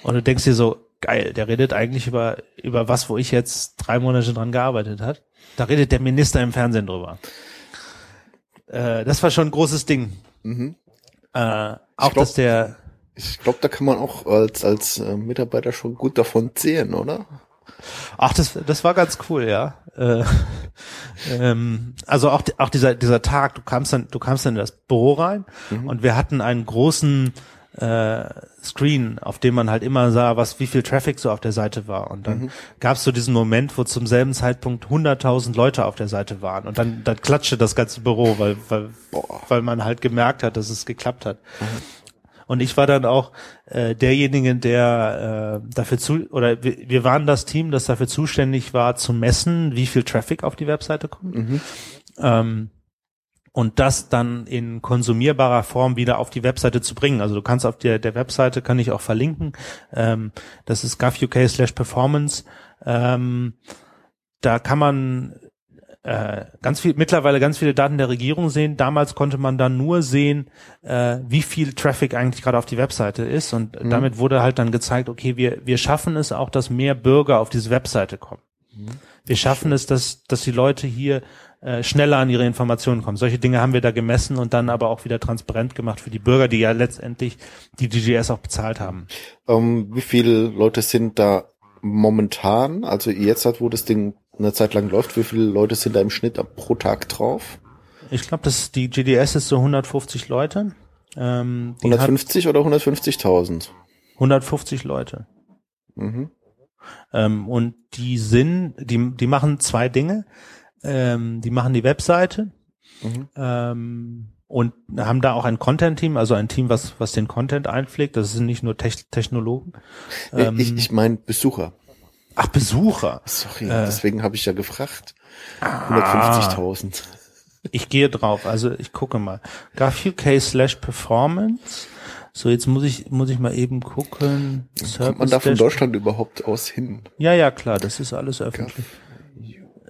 Und du denkst dir so, geil, der redet eigentlich über, über was, wo ich jetzt drei Monate dran gearbeitet hat. Da redet der Minister im Fernsehen drüber. Äh, das war schon ein großes Ding. Mhm. Äh, auch glaub- dass der, Ich glaube, da kann man auch als, als äh, Mitarbeiter schon gut davon zählen, oder? Ach, das, das war ganz cool, ja. Äh, ähm, also auch, auch dieser, dieser Tag, du kamst dann, du kamst dann in das Büro rein und wir hatten einen großen äh, Screen, auf dem man halt immer sah, was wie viel Traffic so auf der Seite war. Und dann gab es so diesen Moment, wo zum selben Zeitpunkt 100.000 Leute auf der Seite waren. Und dann, dann klatschte das ganze Büro, weil, weil, Boah. weil man halt gemerkt hat, dass es geklappt hat. Und ich war dann auch äh, derjenige, der äh, dafür zu oder wir, wir waren das Team, das dafür zuständig war zu messen, wie viel Traffic auf die Webseite kommt. Ähm, und das dann in konsumierbarer Form wieder auf die Webseite zu bringen. Also du kannst auf der, der Webseite, kann ich auch verlinken, ähm, das ist gov.uk slash performance. Ähm, da kann man äh, ganz viel, mittlerweile ganz viele Daten der Regierung sehen. Damals konnte man dann nur sehen, äh, wie viel Traffic eigentlich gerade auf die Webseite ist. Und damit wurde halt dann gezeigt, okay, wir, wir schaffen es auch, dass mehr Bürger auf diese Webseite kommen. Wir schaffen es, dass, dass die Leute hier äh, schneller an ihre Informationen kommen. Solche Dinge haben wir da gemessen und dann aber auch wieder transparent gemacht für die Bürger, die ja letztendlich die DGS auch bezahlt haben. Ähm, wie viele Leute sind da momentan, also jetzt hat, wo das Ding eine Zeit lang läuft, wie viele Leute sind da im Schnitt pro Tag drauf? Ich glaube, dass die GDS ist so 150 Leute. Ähm, die hat 150 oder 150.000? 150 Leute. Mhm. Ähm, und die sind, die, die machen zwei Dinge. Ähm, die machen die Webseite Mhm. ähm, und haben da auch ein Content-Team, also ein Team, was, was den Content einpflegt. Das sind nicht nur Tech Technologen. Ähm, ich ich meine Besucher. Ach, Besucher. Sorry, Äh. deswegen habe ich ja gefragt. Ah. 150.000. Ich gehe drauf, also ich gucke mal. GovUK slash Performance. So, jetzt muss ich, muss ich mal eben gucken. Kommt man da von Deutschland überhaupt aus hin? Ja, ja, klar, das ist alles öffentlich.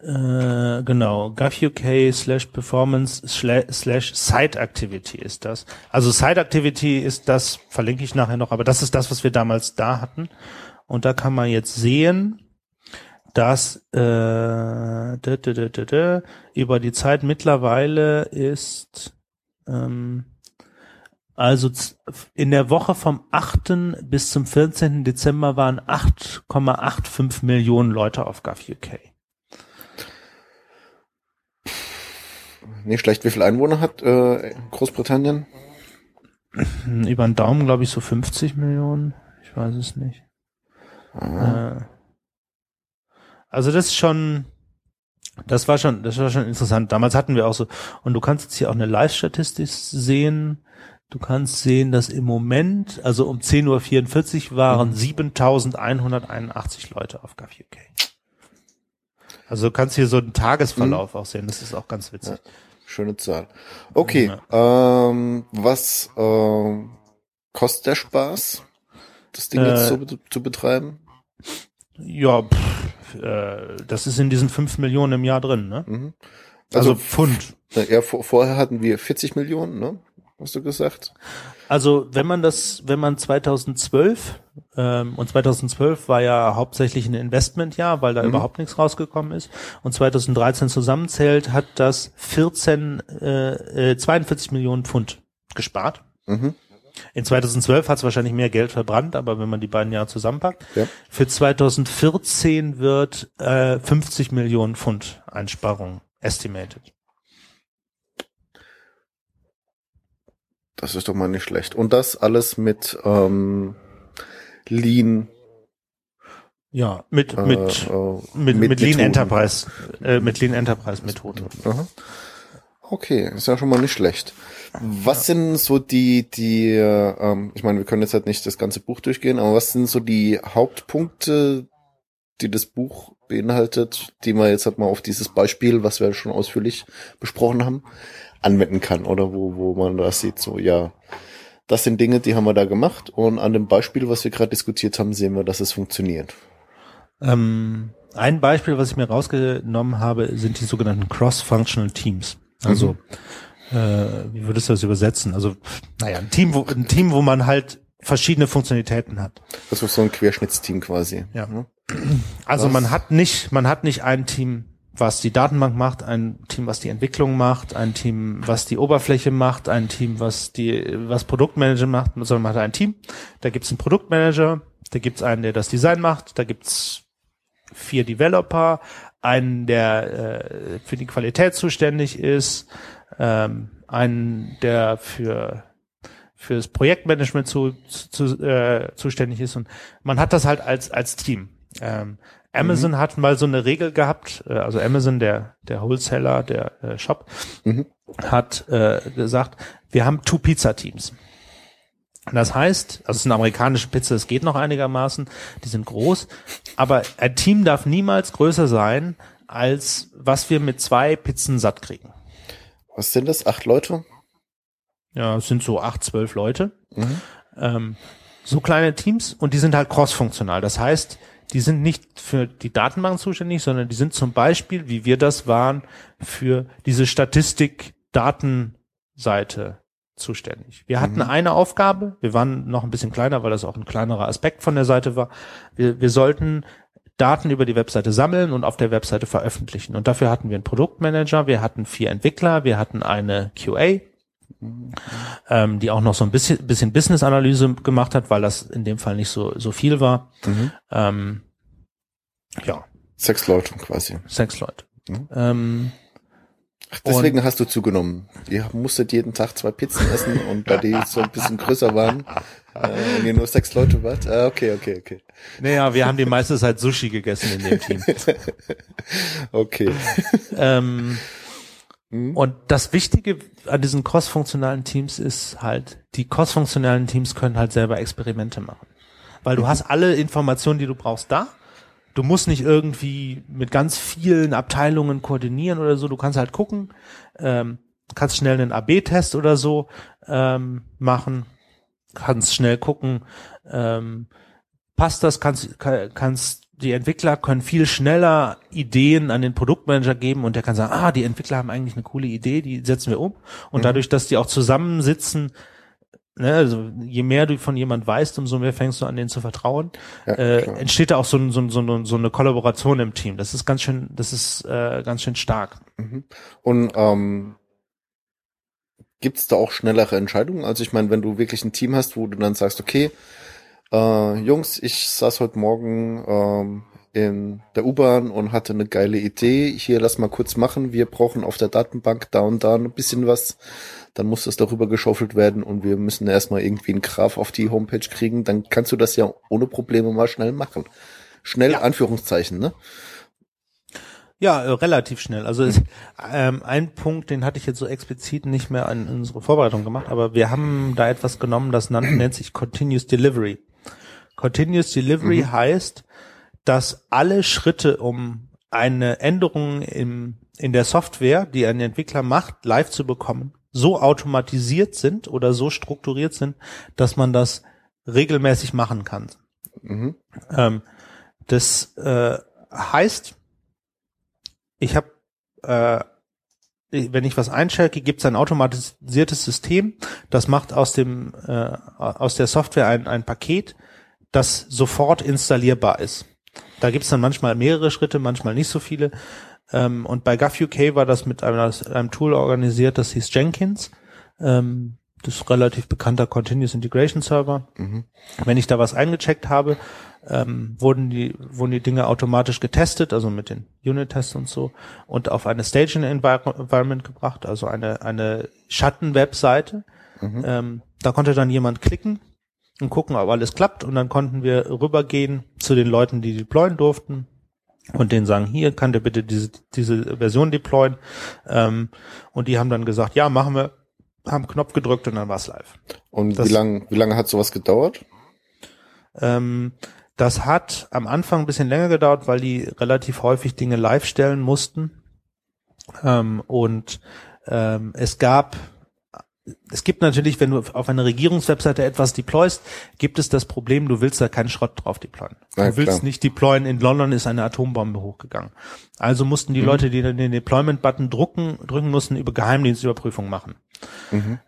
Äh, genau, GovUK slash Performance sla- slash Site Activity ist das. Also Site Activity ist das, verlinke ich nachher noch, aber das ist das, was wir damals da hatten. Und da kann man jetzt sehen, dass äh, dä, dä, dä, dä, dä, über die Zeit mittlerweile ist ähm, also in der Woche vom 8. bis zum 14. Dezember waren 8,85 Millionen Leute auf GovUK. Nicht schlecht. Wie viele Einwohner hat äh, Großbritannien? Über den Daumen glaube ich so 50 Millionen. Ich weiß es nicht. Äh, also das ist schon, das war schon, das war schon interessant. Damals hatten wir auch so, und du kannst jetzt hier auch eine Live-Statistik sehen. Du kannst sehen, dass im Moment, also um 10.44 Uhr waren 7.181 Leute auf GovUK. Also du kannst hier so einen Tagesverlauf auch sehen. Das ist auch ganz witzig. Schöne Zahl. Okay, ähm, was ähm, kostet der Spaß, das Ding Äh, jetzt so be- zu betreiben? Ja, pff, äh, das ist in diesen 5 Millionen im Jahr drin, ne? Mhm. Also, Also, Pfund. ja, vor, vorher hatten wir 40 Millionen, ne? Hast du gesagt? Also wenn man das, wenn man 2012 ähm, und 2012 war ja hauptsächlich ein Investmentjahr, weil da überhaupt nichts rausgekommen ist und 2013 zusammenzählt, hat das 14, äh, äh, 42 Millionen Pfund gespart. Mhm. In 2012 hat es wahrscheinlich mehr Geld verbrannt, aber wenn man die beiden Jahre zusammenpackt, Ja. für 2014 wird äh, 50 Millionen Pfund Einsparung estimated. Das ist doch mal nicht schlecht. Und das alles mit ähm, Lean, Ja, mit äh, mit äh, mit, mit, Lean Methoden. Enterprise, äh, mit Lean Enterprise Methoden. Aha. Okay, ist ja schon mal nicht schlecht. Was ja. sind so die, die, ähm, ich meine, wir können jetzt halt nicht das ganze Buch durchgehen, aber was sind so die Hauptpunkte, die das Buch beinhaltet, die man jetzt halt mal auf dieses Beispiel, was wir schon ausführlich besprochen haben, anwenden kann oder wo, wo man das sieht, so, ja, das sind Dinge, die haben wir da gemacht und an dem Beispiel, was wir gerade diskutiert haben, sehen wir, dass es funktioniert. Ähm, ein Beispiel, was ich mir rausgenommen habe, sind die sogenannten Cross-Functional Teams. Also, mhm. äh, wie würdest du das übersetzen? Also, naja, ein Team, wo, ein Team, wo man halt verschiedene Funktionalitäten hat. Das ist so ein Querschnittsteam quasi. Ja. Also was? man hat nicht, man hat nicht ein Team, was die Datenbank macht, ein Team, was die Entwicklung macht, ein Team, was die Oberfläche macht, ein Team, was die, was Produktmanager macht, sondern man hat ein Team. Da gibt's einen Produktmanager, da gibt's einen, der das Design macht, da gibt's vier Developer, einen, der äh, für die Qualität zuständig ist, ähm, einen, der für fürs Projektmanagement zu, zu, äh, zuständig ist und man hat das halt als als Team. Ähm, Amazon mhm. hat mal so eine Regel gehabt, äh, also Amazon, der der Wholesaler, der äh, Shop, mhm. hat äh, gesagt, wir haben Two Pizza Teams. Das heißt, also es ist eine amerikanische Pizza, es geht noch einigermaßen, die sind groß, aber ein Team darf niemals größer sein, als was wir mit zwei Pizzen satt kriegen. Was sind das? Acht Leute? Ja, es sind so acht, zwölf Leute. Mhm. Ähm, so kleine Teams und die sind halt cross-funktional. Das heißt, die sind nicht für die Datenbank zuständig, sondern die sind zum Beispiel, wie wir das waren, für diese Statistik-Datenseite zuständig. Wir hatten mhm. eine Aufgabe, wir waren noch ein bisschen kleiner, weil das auch ein kleinerer Aspekt von der Seite war. Wir, wir sollten Daten über die Webseite sammeln und auf der Webseite veröffentlichen. Und dafür hatten wir einen Produktmanager, wir hatten vier Entwickler, wir hatten eine QA, ähm, die auch noch so ein bisschen, bisschen Business-Analyse gemacht hat, weil das in dem Fall nicht so, so viel war. Mhm. Ähm, ja. Sechs Leute quasi. Sechs Leute. Mhm. Ähm, Ach, deswegen und hast du zugenommen. Ihr musstet jeden Tag zwei Pizzen essen und da die so ein bisschen größer waren, äh, ihr nur sechs Leute wart. Ah, okay, okay, okay. Naja, wir haben die meiste Zeit Sushi gegessen in dem Team. <laughs> okay. Ähm, hm? Und das Wichtige an diesen cross-funktionalen Teams ist halt, die cross-funktionalen Teams können halt selber Experimente machen. Weil du mhm. hast alle Informationen, die du brauchst, da Du musst nicht irgendwie mit ganz vielen Abteilungen koordinieren oder so. Du kannst halt gucken, ähm, kannst schnell einen AB-Test oder so ähm, machen, kannst schnell gucken, ähm, passt das, kannst, kannst die Entwickler können viel schneller Ideen an den Produktmanager geben und der kann sagen, ah, die Entwickler haben eigentlich eine coole Idee, die setzen wir um. Und mhm. dadurch, dass die auch zusammensitzen, ne, also je mehr du von jemand weißt, umso mehr fängst du an, denen zu vertrauen, ja, äh, entsteht da auch so, so, so, so eine Kollaboration im Team. Das ist ganz schön, das ist äh, ganz schön stark. Mhm. Und ähm, gibt es da auch schnellere Entscheidungen? Also ich meine, wenn du wirklich ein Team hast, wo du dann sagst, okay, äh, Jungs, ich saß heute Morgen ähm, in der U-Bahn und hatte eine geile Idee. Hier, lass mal kurz machen. Wir brauchen auf der Datenbank da und da ein bisschen was dann muss das darüber geschaufelt werden und wir müssen erstmal irgendwie einen Graph auf die Homepage kriegen, dann kannst du das ja ohne Probleme mal schnell machen. Schnell, ja. Anführungszeichen, ne? Ja, äh, relativ schnell. Also ist, ähm, ein Punkt, den hatte ich jetzt so explizit nicht mehr an unsere Vorbereitung gemacht, aber wir haben da etwas genommen, das nennt, nennt sich Continuous Delivery. Continuous Delivery mhm. heißt, dass alle Schritte, um eine Änderung im, in der Software, die ein Entwickler macht, live zu bekommen, so automatisiert sind oder so strukturiert sind, dass man das regelmäßig machen kann. Mhm. Ähm, das äh, heißt, ich habe, äh, wenn ich was einschalke, gibt es ein automatisiertes System, das macht aus dem äh, aus der Software ein, ein Paket, das sofort installierbar ist. Da gibt es dann manchmal mehrere Schritte, manchmal nicht so viele. Ähm, und bei GovUK war das mit einem, einem, Tool organisiert, das hieß Jenkins. Ähm, das ist relativ bekannter Continuous Integration Server. Mhm. Wenn ich da was eingecheckt habe, ähm, wurden die wurden die Dinge automatisch getestet, also mit den Unit-Tests und so, und auf eine Staging Environment gebracht, also eine eine Schatten-Webseite. Mhm. Ähm, da konnte dann jemand klicken und gucken, ob alles klappt, und dann konnten wir rübergehen zu den Leuten, die deployen durften, und denen sagen, hier kann der bitte diese, diese Version deployen. Ähm, und die haben dann gesagt, ja, machen wir, haben Knopf gedrückt und dann war's live. Und das, wie lange wie lange hat sowas gedauert? Ähm, das hat am Anfang ein bisschen länger gedauert, weil die relativ häufig Dinge live stellen mussten. Ähm, und ähm, es gab es gibt natürlich, wenn du auf einer Regierungswebseite etwas deployst, gibt es das Problem, du willst da keinen Schrott drauf deployen. Du ja, willst nicht deployen, in London ist eine Atombombe hochgegangen. Also mussten die mhm. Leute, die den Deployment-Button drucken, drücken mussten, über Geheimdienstüberprüfung machen. Mhm.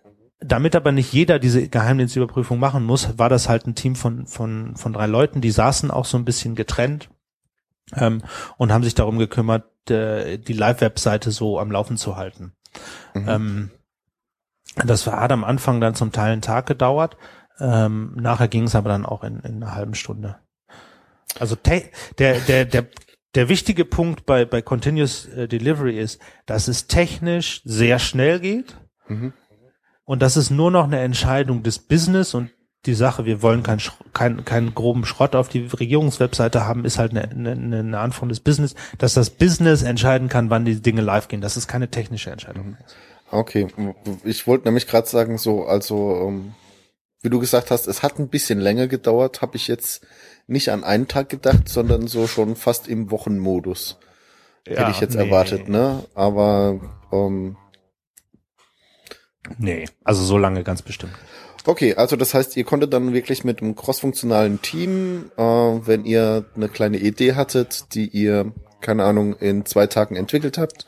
Damit aber nicht jeder diese Geheimdienstüberprüfung machen muss, war das halt ein Team von, von, von drei Leuten, die saßen auch so ein bisschen getrennt ähm, und haben sich darum gekümmert, äh, die Live-Webseite so am Laufen zu halten. Mhm. Ähm, das war, hat am Anfang dann zum Teil einen Tag gedauert. Ähm, nachher ging es aber dann auch in, in einer halben Stunde. Also der, der, der, der wichtige Punkt bei, bei Continuous äh, Delivery ist, dass es technisch sehr schnell geht mhm. und dass es nur noch eine Entscheidung des Business und die Sache, wir wollen keinen kein, keinen groben Schrott auf die Regierungswebseite haben, ist halt eine, eine, eine Anforderung des Business, dass das Business entscheiden kann, wann die Dinge live gehen. Das ist keine technische Entscheidung. Mhm. Okay, ich wollte nämlich gerade sagen, so, also, ähm, wie du gesagt hast, es hat ein bisschen länger gedauert, habe ich jetzt nicht an einen Tag gedacht, sondern so schon fast im Wochenmodus. Ja, Hätte ich jetzt nee. erwartet, ne? Aber ähm, Nee, also so lange ganz bestimmt. Okay, also das heißt, ihr konntet dann wirklich mit einem crossfunktionalen Team, äh, wenn ihr eine kleine Idee hattet, die ihr, keine Ahnung, in zwei Tagen entwickelt habt,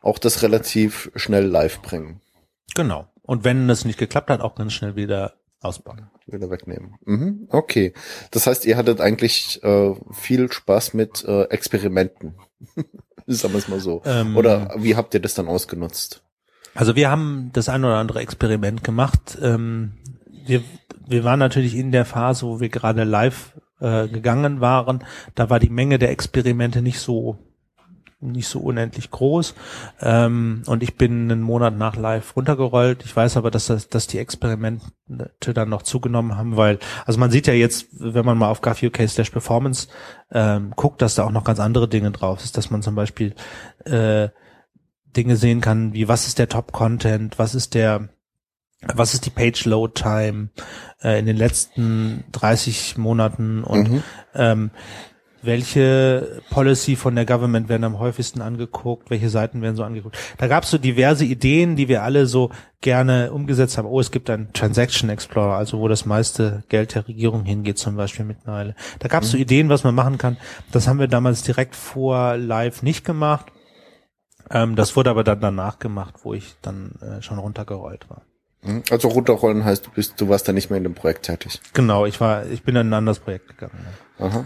auch das relativ schnell live bringen. Genau. Und wenn es nicht geklappt hat, auch ganz schnell wieder ausbauen. Wieder wegnehmen. Mhm, okay. Das heißt, ihr hattet eigentlich äh, viel Spaß mit äh, Experimenten. <laughs> Sagen wir es mal so. Ähm, oder wie habt ihr das dann ausgenutzt? Also wir haben das ein oder andere Experiment gemacht. Ähm, wir, wir waren natürlich in der Phase, wo wir gerade live äh, gegangen waren. Da war die Menge der Experimente nicht so nicht so unendlich groß. Ähm, und ich bin einen Monat nach live runtergerollt. Ich weiß aber, dass das, dass die Experimente dann noch zugenommen haben, weil, also man sieht ja jetzt, wenn man mal auf GovUK slash Performance ähm, guckt, dass da auch noch ganz andere Dinge drauf ist, dass man zum Beispiel äh, Dinge sehen kann, wie was ist der Top-Content, was ist der was ist die Page Load Time äh, in den letzten 30 Monaten und mhm. ähm, welche Policy von der Government werden am häufigsten angeguckt, welche Seiten werden so angeguckt. Da gab es so diverse Ideen, die wir alle so gerne umgesetzt haben. Oh, es gibt einen Transaction Explorer, also wo das meiste Geld der Regierung hingeht, zum Beispiel mittlerweile. Da gab es mhm. so Ideen, was man machen kann. Das haben wir damals direkt vor Live nicht gemacht. Ähm, das wurde aber dann danach gemacht, wo ich dann äh, schon runtergerollt war. Mhm. Also runterrollen heißt, du bist, du warst dann nicht mehr in dem Projekt tätig. Genau, ich war, ich bin in ein anderes Projekt gegangen. Ja. Aha.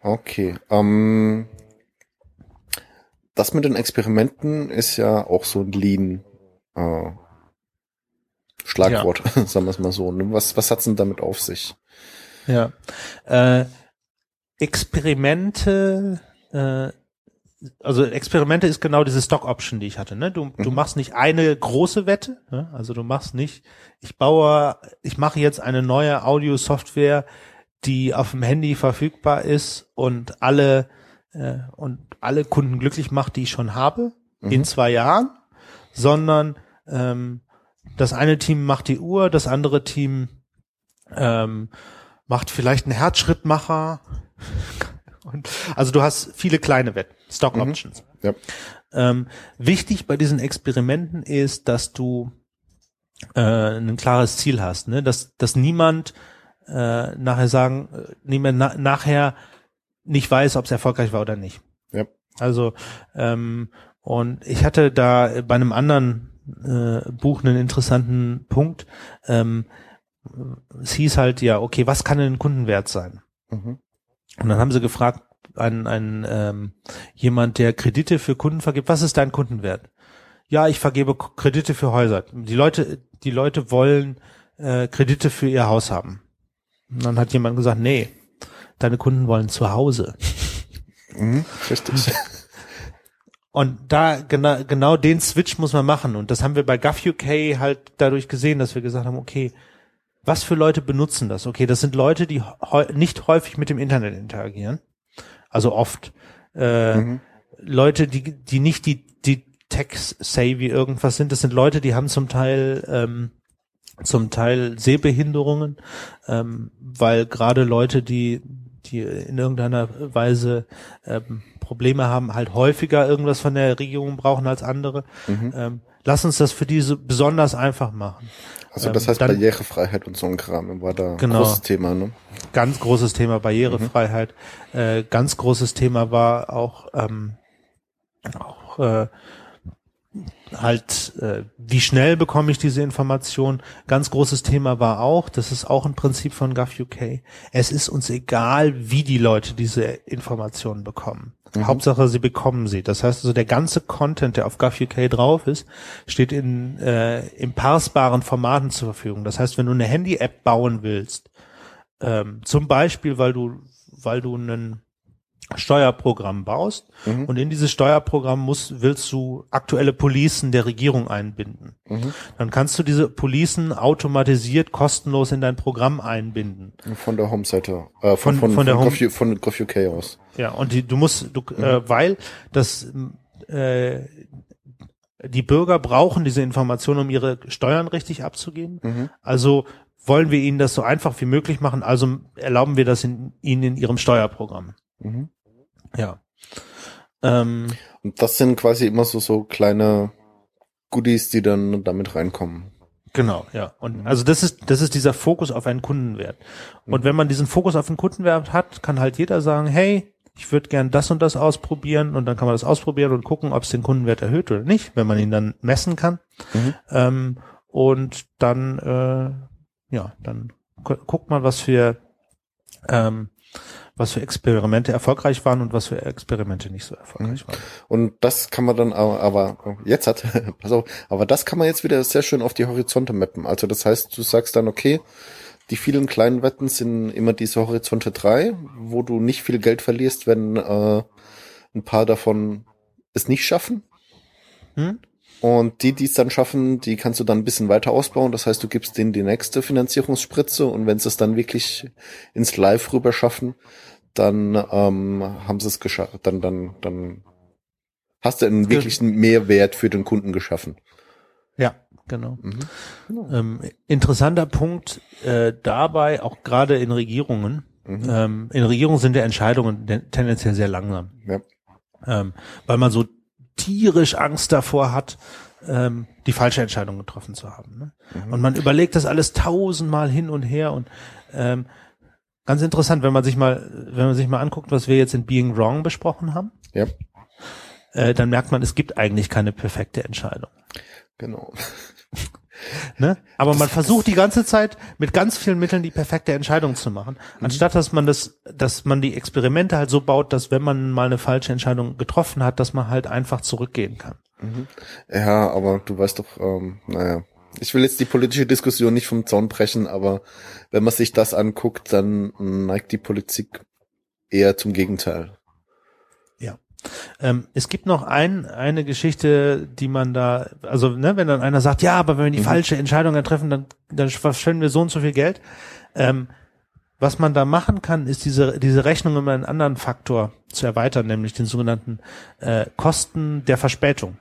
Okay. Ähm, das mit den Experimenten ist ja auch so ein Lean äh, Schlagwort, ja. <laughs> sagen wir es mal so. Ne? Was, was hat's denn damit auf sich? Ja. Äh, Experimente, äh, also Experimente ist genau diese Stock Option, die ich hatte. Ne? Du, mhm. du machst nicht eine große Wette, ne? also du machst nicht, ich baue, ich mache jetzt eine neue Audio-Software, die auf dem Handy verfügbar ist und alle äh, und alle Kunden glücklich macht, die ich schon habe mhm. in zwei Jahren, sondern ähm, das eine Team macht die Uhr, das andere Team ähm, macht vielleicht einen Herzschrittmacher. <laughs> und, also du hast viele kleine Wetten, Stock mhm. Options. Mhm. Ja. Ähm, wichtig bei diesen Experimenten ist, dass du äh, ein klares Ziel hast, ne? dass, dass niemand äh, nachher sagen, äh, niemand na, nachher nicht weiß, ob es erfolgreich war oder nicht. Ja. Also ähm, und ich hatte da bei einem anderen äh, Buch einen interessanten Punkt. Ähm, es hieß halt ja, okay, was kann denn ein Kundenwert sein? Mhm. Und dann haben sie gefragt, ein, ein ähm, jemand, der Kredite für Kunden vergibt, was ist dein Kundenwert? Ja, ich vergebe Kredite für Häuser. Die Leute, die Leute wollen äh, Kredite für ihr Haus haben. Und dann hat jemand gesagt, nee, deine Kunden wollen zu Hause. Mhm, richtig. <laughs> Und da genau, genau den Switch muss man machen. Und das haben wir bei GovUK halt dadurch gesehen, dass wir gesagt haben, okay, was für Leute benutzen das? Okay, das sind Leute, die nicht häufig mit dem Internet interagieren. Also oft. äh, Mhm. Leute, die, die nicht die, die tech-savvy irgendwas sind. Das sind Leute, die haben zum Teil, ähm, zum Teil Sehbehinderungen, ähm, weil gerade Leute, die, die in irgendeiner Weise ähm, Probleme haben, halt häufiger irgendwas von der Regierung brauchen als andere. Mhm. Ähm, lass uns das für diese besonders einfach machen. Also das Ähm, heißt dann- Barrierefreiheit und so ein Kram war da ein Genau. großes Thema, ne? ganz großes Thema Barrierefreiheit. Äh, ganz großes Thema war auch, ähm, auch äh, halt, äh, wie schnell bekomme ich diese Information? Ganz großes Thema war auch, das ist auch ein Prinzip von GovUK. Es ist uns egal, wie die Leute diese Informationen bekommen. Hauptsache, sie bekommen sie. Das heißt also, der ganze Content, der auf GovUK drauf ist, steht in, äh, in parsbaren Formaten zur Verfügung. Das heißt, wenn du eine Handy-App bauen willst, ähm, zum Beispiel, weil du, weil du ein Steuerprogramm baust Mhm. und in dieses Steuerprogramm musst, willst du aktuelle Policen der Regierung einbinden. Mhm. Dann kannst du diese Policen automatisiert kostenlos in dein Programm einbinden. Von der Home-Seite, äh, von, Von- von, von von, der von, Home- von GovUK aus. Ja, und die, du musst, du, äh, weil das äh, die Bürger brauchen diese Informationen, um ihre Steuern richtig abzugeben. Mhm. Also wollen wir ihnen das so einfach wie möglich machen, also erlauben wir das in, ihnen in ihrem Steuerprogramm. Mhm. Ja. Ähm, Und das sind quasi immer so, so kleine Goodies, die dann damit reinkommen. Genau, ja. Und also das ist, das ist dieser Fokus auf einen Kundenwert. Und wenn man diesen Fokus auf einen Kundenwert hat, kann halt jeder sagen, hey, ich würde gern das und das ausprobieren und dann kann man das ausprobieren und gucken, ob es den Kundenwert erhöht oder nicht, wenn man ihn dann messen kann. Mhm. Ähm, und dann, äh, ja, dann gu guckt man, was für ähm, was für Experimente erfolgreich waren und was für Experimente nicht so erfolgreich waren. Und das kann man dann aber, aber jetzt hat, <laughs> pass auf, aber das kann man jetzt wieder sehr schön auf die Horizonte mappen. Also das heißt, du sagst dann, okay, die vielen kleinen Wetten sind immer diese Horizonte drei, wo du nicht viel Geld verlierst, wenn äh, ein paar davon es nicht schaffen. Hm? Und die, die es dann schaffen, die kannst du dann ein bisschen weiter ausbauen. Das heißt, du gibst denen die nächste Finanzierungsspritze und wenn sie es dann wirklich ins Live rüber schaffen, dann ähm, haben sie es geschafft. Dann, dann, dann hast du einen wirklichen Mehrwert für den Kunden geschaffen. Ja, genau. Mhm. Ähm, interessanter Punkt äh, dabei, auch gerade in Regierungen. Mhm. Ähm, in Regierungen sind ja Entscheidungen ten- tendenziell sehr langsam, Ja. ähm, weil man so tierisch Angst davor hat, ähm, die falsche Entscheidung getroffen zu haben. Ne? Mhm. Und man überlegt das alles tausendmal hin und her und ähm, ganz interessant, wenn man sich mal, wenn man sich mal anguckt, was wir jetzt in Being Wrong besprochen haben, Ja, äh, dann merkt man, es gibt eigentlich keine perfekte Entscheidung. genau. Ne? Aber Das- man versucht die ganze Zeit mit ganz vielen Mitteln die perfekte Entscheidung zu machen, Mhm. anstatt dass man das, dass man die Experimente halt so baut, dass wenn man mal eine falsche Entscheidung getroffen hat, dass man halt einfach zurückgehen kann. Ja, aber du weißt doch, ähm, naja, ich will jetzt die politische Diskussion nicht vom Zaun brechen, aber wenn man sich das anguckt, dann neigt die Politik eher zum Gegenteil. Ähm, es gibt noch ein, eine Geschichte, die man da, also ne, wenn dann einer sagt, ja, aber wenn wir die Mhm. falsche Entscheidung treffen, dann, dann verschwenden wir so und so viel Geld. Ähm, was man da machen kann, ist diese, diese Rechnung um einen anderen Faktor zu erweitern, nämlich den sogenannten äh, Kosten der Verspätung.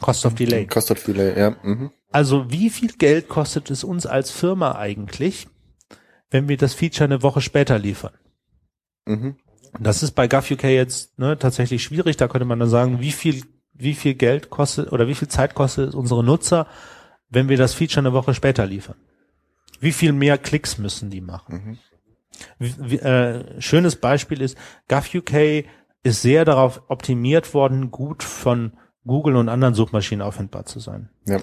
Cost of Delay. Cost of Delay, ja. Mhm. Also wie viel Geld kostet es uns als Firma eigentlich, wenn wir das Feature eine Woche später liefern? Mhm. Das ist bei GovUK jetzt ne, tatsächlich schwierig. Da könnte man dann sagen, wie viel, wie viel Geld kostet oder wie viel Zeit kostet es unsere Nutzer, wenn wir das Feature eine Woche später liefern? Wie viel mehr Klicks müssen die machen? Mhm. Wie, wie, äh, schönes Beispiel ist, GovUK ist sehr darauf optimiert worden, gut von Google und anderen Suchmaschinen auffindbar zu sein. Ja.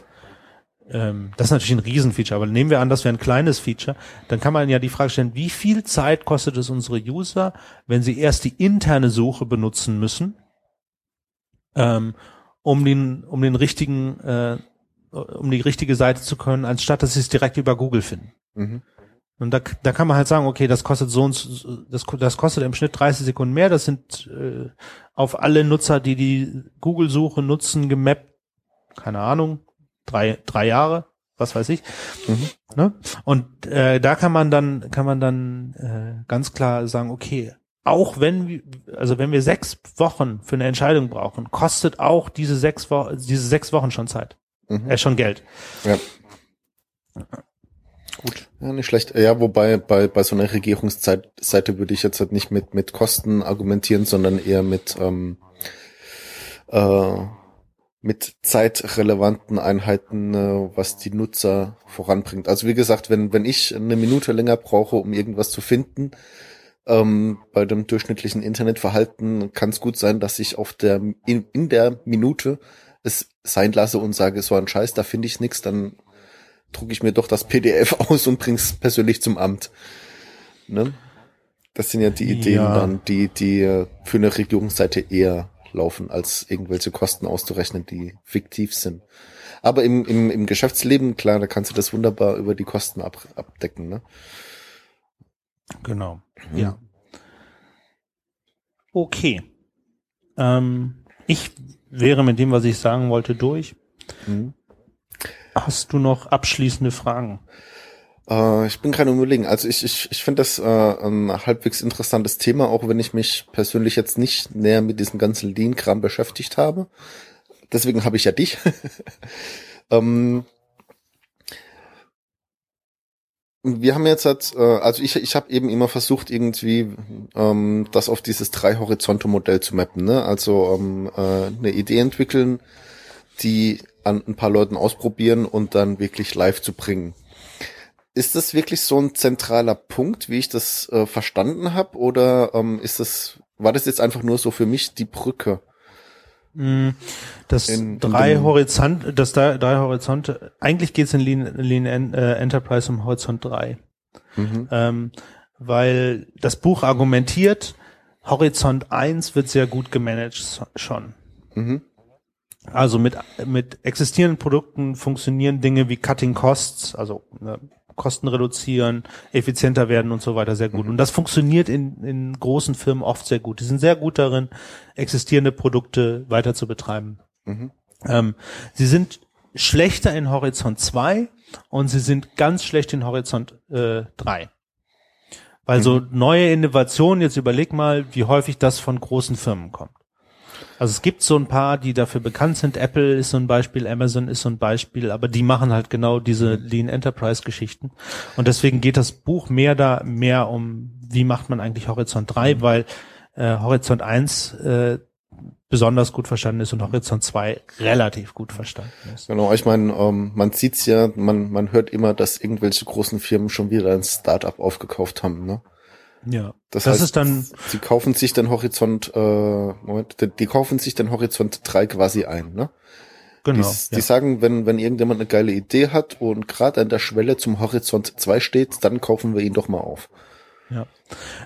Ähm, das ist natürlich ein Riesenfeature, aber nehmen wir an, das wäre ein kleines Feature, dann kann man ja die Frage stellen, wie viel Zeit kostet es unsere User, wenn sie erst die interne Suche benutzen müssen, ähm, um den, um den richtigen, äh, um die richtige Seite zu können, anstatt dass sie es direkt über Google finden. Mhm. Und da, da kann man halt sagen, okay, das kostet so und so, das, das kostet im Schnitt 30 Sekunden mehr. Das sind äh, auf alle Nutzer, die die Google-Suche nutzen, gemappt, keine Ahnung, drei, drei Jahre, was weiß ich. Mhm. Ne? Und äh, da kann man dann, kann man dann äh, ganz klar sagen, okay, auch wenn, wir- also wenn wir sechs Wochen für eine Entscheidung brauchen, kostet auch diese sechs Wochen, diese sechs Wochen schon Zeit. Mhm. Äh, schon Geld. Ja. Gut. Ja, nicht schlecht. Ja, wobei bei, bei so einer Regierungsseite würde ich jetzt halt nicht mit, mit Kosten argumentieren, sondern eher mit, ähm, äh, mit zeitrelevanten Einheiten, äh, was die Nutzer voranbringt. Also wie gesagt, wenn, wenn ich eine Minute länger brauche, um irgendwas zu finden, ähm, bei dem durchschnittlichen Internetverhalten kann es gut sein, dass ich auf der in, in der Minute es sein lasse und sage, so ein Scheiß, da finde ich nichts, dann drucke ich mir doch das PDF <laughs> aus und bring's persönlich zum Amt. Ne? Das sind ja die Ideen Ja. dann, die, die äh, für eine Regierungsseite eher laufen, als irgendwelche Kosten auszurechnen, die fiktiv sind. Aber im, im, im Geschäftsleben, klar, da kannst du das wunderbar über die Kosten ab, abdecken. Ne? Genau. Mhm. Ja. Okay. Ähm, ich wäre mit dem, was ich sagen wollte, durch. Mhm. Hast du noch abschließende Fragen? Äh, ich bin gerade überlegen. Also ich, ich, ich finde das äh, ein halbwegs interessantes Thema, auch wenn ich mich persönlich jetzt nicht näher mit diesem ganzen Lean-Kram beschäftigt habe. Deswegen habe ich ja dich. <laughs> ähm, wir haben jetzt halt, äh, also ich, ich habe eben immer versucht, irgendwie ähm, das auf dieses Drei-Horizonte-Modell zu mappen. Ne? Also ähm, äh, eine Idee entwickeln, die an ein paar Leuten ausprobieren und dann wirklich live zu bringen. Ist das wirklich so ein zentraler Punkt, wie ich das äh, verstanden habe, oder ähm, ist das war das jetzt einfach nur so für mich die Brücke? Mm, Das In- drei Horizont, das drei, drei Horizonte, eigentlich geht es in Lean, Lean äh, Enterprise um Horizont 3. Mhm. Ähm, weil das Buch argumentiert, Horizont 1 wird sehr gut gemanagt schon. Mhm. Also mit, mit existierenden Produkten funktionieren Dinge wie Cutting Costs, also ne, Kosten reduzieren, effizienter werden und so weiter sehr gut. Und das funktioniert in, in großen Firmen oft sehr gut. Die sind sehr gut darin, existierende Produkte weiter zu betreiben. Mhm. Ähm, sie sind schlechter in Horizont 2 und sie sind ganz schlecht in Horizont äh, 3. Weil so neue Innovationen, jetzt überleg mal, wie häufig das von großen Firmen kommt. Also es gibt so ein paar, die dafür bekannt sind. Apple ist so ein Beispiel, Amazon ist so ein Beispiel, aber die machen halt genau diese Lean Enterprise Geschichten. Und deswegen geht das Buch mehr da mehr um, wie macht man eigentlich Horizont 3, weil äh, Horizont 1 äh, besonders gut verstanden ist und Horizont 2 relativ gut verstanden ist. Genau, ich meine, ähm, man sieht's ja, man, man hört immer, dass irgendwelche großen Firmen schon wieder ein Startup aufgekauft haben, ne? Ja. Das, Das heißt, ist dann- sie kaufen sich den Horizont, äh, Moment, die, kaufen sich den Horizont 3 quasi ein, ne? Genau. Die, die ja. sagen, wenn, wenn irgendjemand eine geile Idee hat und gerade an der Schwelle zum Horizont 2 steht, dann kaufen wir ihn doch mal auf. Ja.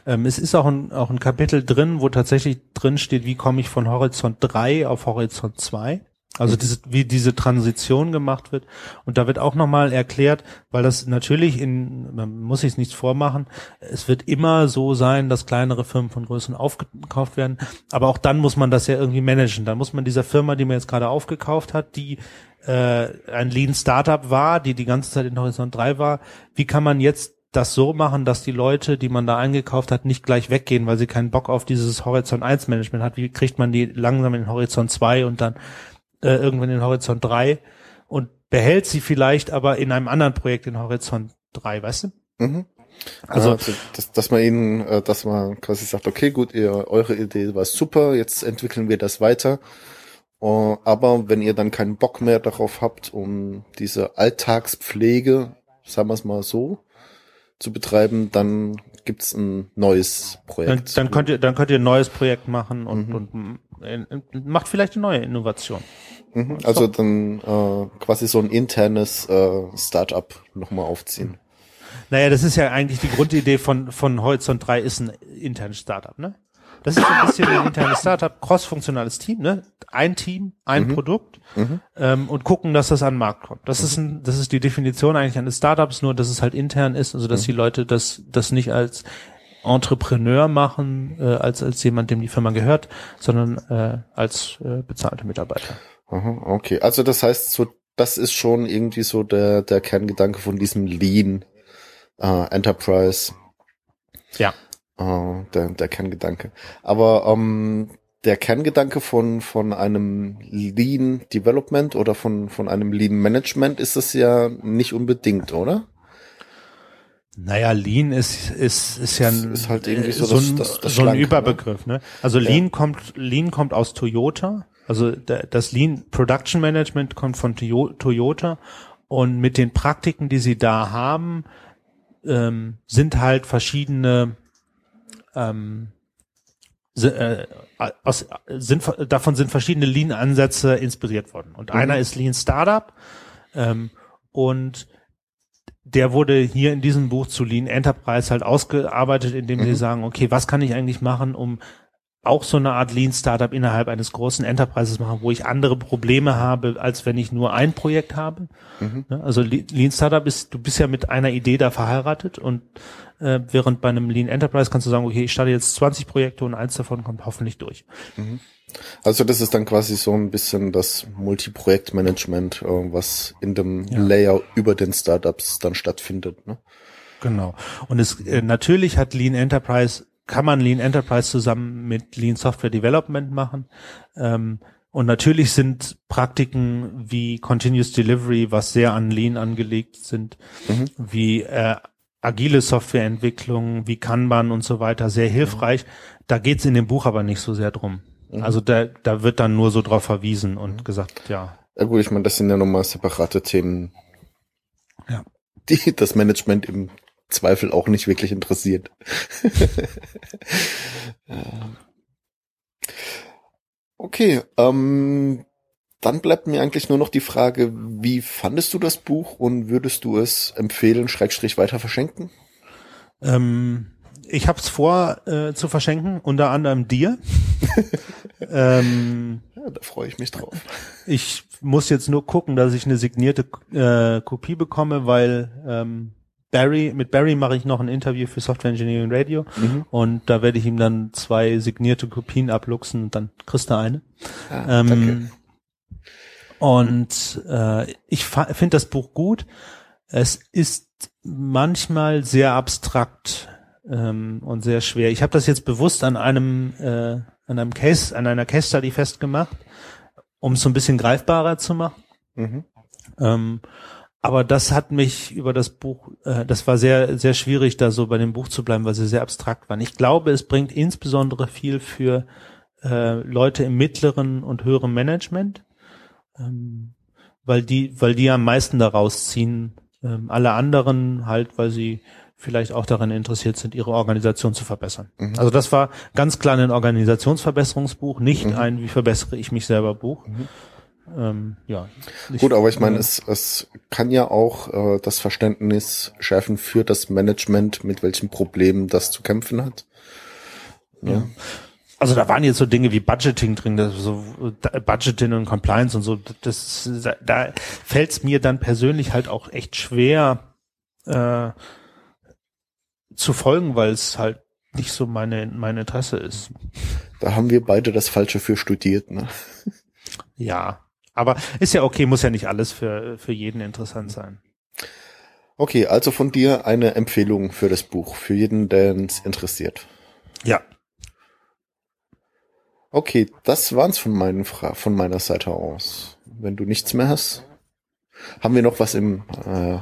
Ähm, es ist auch ein, auch ein Kapitel drin, wo tatsächlich drin steht, wie komme ich von Horizont 3 auf Horizont 2. Also diese, wie diese Transition gemacht wird. Und da wird auch nochmal erklärt, weil das natürlich in, man muss sich nichts vormachen, es wird immer so sein, dass kleinere Firmen von größeren aufgekauft werden. Aber auch dann muss man das ja irgendwie managen. Dann muss man dieser Firma, die man jetzt gerade aufgekauft hat, die äh, ein Lean Startup war, die die ganze Zeit in Horizont 3 war, wie kann man jetzt das so machen, dass die Leute, die man da eingekauft hat, nicht gleich weggehen, weil sie keinen Bock auf dieses Horizont 1 Management hat. Wie kriegt man die langsam in Horizont 2 und dann äh, irgendwann in Horizont 3 und behält sie vielleicht aber in einem anderen Projekt in Horizont 3, weißt du? Mhm. Also- Also, dass, dass man ihnen, äh, dass man quasi sagt, okay, gut, ihr, eure Idee war super, jetzt entwickeln wir das weiter. Äh, aber wenn ihr dann keinen Bock mehr darauf habt, um diese Alltagspflege, sagen wir es mal so, zu betreiben, dann gibt's ein neues Dann, Projekt. dann könnt ihr, dann könnt ihr ein neues Projekt machen und, Mhm. und äh, macht vielleicht eine neue Innovation. Mhm, also dann äh, quasi so ein internes äh, Startup nochmal aufziehen. Naja, das ist ja eigentlich die Grundidee von, von Horizont 3 ist ein internes Startup, ne? Das ist so ein bisschen ein internes Startup, cross-funktionales Team, ne? Ein Team, ein Mhm. Produkt ähm, und gucken, dass das an den Markt kommt. Das ist ein, das ist die Definition eigentlich eines Startups, nur dass es halt intern ist, also dass die Leute das, das nicht als Entrepreneur machen, äh, als, als jemand, dem die Firma gehört, sondern äh, als äh, bezahlte Mitarbeiter. Aha, okay, also das heißt, so das ist schon irgendwie so der der Kerngedanke von diesem Lean äh, Enterprise. Ja. Äh, der, der Kerngedanke. Aber ähm, der Kerngedanke von, von einem Lean Development oder von, von einem Lean Management ist das ja nicht unbedingt, oder? Naja, Lean ist, ist, ist ja ein, ist halt irgendwie so, so, das, das, das so ein Schlanke, Überbegriff. Ne? Also Lean kommt, Lean kommt aus Toyota. Also das Lean Production Management kommt von Toyo- Toyota und mit den Praktiken, die sie da haben, ähm, sind halt verschiedene ähm, äh, aus, sind, davon sind verschiedene Lean-Ansätze inspiriert worden. Und einer ist Lean Startup ähm, und der wurde hier in diesem Buch zu Lean Enterprise halt ausgearbeitet, indem sie sagen, okay, was kann ich eigentlich machen, um auch so eine Art Lean Startup innerhalb eines großen Enterprises machen, wo ich andere Probleme habe, als wenn ich nur ein Projekt habe. Ne, Also Le- Lean Startup ist, du bist ja mit einer Idee da verheiratet und äh, während bei einem Lean Enterprise kannst du sagen, okay, ich starte jetzt 20 Projekte und eins davon kommt hoffentlich durch. Also das ist dann quasi so ein bisschen das Multiprojektmanagement, äh, was in dem Layer über den Startups dann stattfindet. Ne? Genau. Und es äh, natürlich hat Lean Enterprise, kann man Lean Enterprise zusammen mit Lean Software Development machen. Ähm, und natürlich sind Praktiken wie Continuous Delivery, was sehr an Lean angelegt sind, wie äh, agile Softwareentwicklung, wie Kanban und so weiter, sehr hilfreich. Da geht's in dem Buch aber nicht so sehr drum. Also da, da wird dann nur so drauf verwiesen und gesagt, ja, Ja gut, ich meine, das sind ja nochmal separate Themen, ja. die das Management im Zweifel auch nicht wirklich interessiert. <laughs> Okay, ähm, dann bleibt mir eigentlich nur noch die Frage, wie fandest du das Buch und würdest du es empfehlen, Schrägstrich weiter verschenken? Ähm, ich habe es vor äh, zu verschenken, unter anderem dir. <laughs> ähm, Ja, da freue ich mich drauf. ich muss jetzt nur gucken, dass ich eine signierte äh, Kopie bekomme, weil ähm, Barry, mit Barry mache ich noch ein Interview für Software Engineering Radio und da werde ich ihm dann zwei signierte Kopien abluchsen und dann kriegst du eine. Ah, Ähm. Und äh, ich finde das Buch gut. Es ist manchmal sehr abstrakt ähm, und sehr schwer. Ich habe das jetzt bewusst an einem äh, an einem Case, an einer Case Study festgemacht, um es so ein bisschen greifbarer zu machen. Mhm. Ähm, aber das hat mich über das Buch, äh, das war sehr, sehr schwierig, da so bei dem Buch zu bleiben, weil sie sehr abstrakt waren. Ich glaube, es bringt insbesondere viel für äh, Leute im mittleren und höheren Management, ähm, weil die, weil die am meisten daraus ziehen. Ähm, alle anderen halt, weil sie vielleicht auch daran interessiert sind, ihre Organisation zu verbessern. Also das war ganz klar ein Organisationsverbesserungsbuch, nicht ein Wie verbessere ich mich selber Buch. Ähm, ja. Ich- Gut, aber ich meine, es, es kann ja auch äh, das Verständnis schärfen für das Management, mit welchen Problemen das zu kämpfen hat. Ja. Also da waren jetzt so Dinge wie Budgeting drin, das so Budgeting und Compliance und so. Das da fällt es mir dann persönlich halt auch echt schwer äh, zu folgen, weil es halt nicht so meine mein Interesse ist. Da haben wir beide das Falsche für studiert. Ne? Ja, aber ist ja okay, muss ja nicht alles für für jeden interessant sein. Okay, also von dir eine Empfehlung für das Buch, für jeden, der es interessiert. Ja, Okay, das war's von meinen Fra von meiner Seite aus. Wenn du nichts mehr hast, haben wir noch was im äh,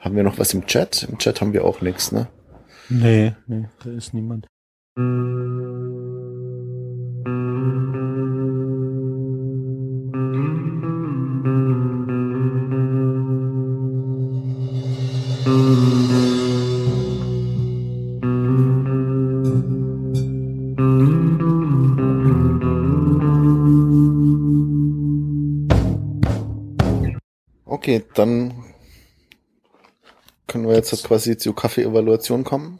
haben wir noch was im Chat? Im Chat haben wir auch nichts, ne? nee, nee, da ist niemand. Dann können wir jetzt quasi zur Kaffee-Evaluation kommen.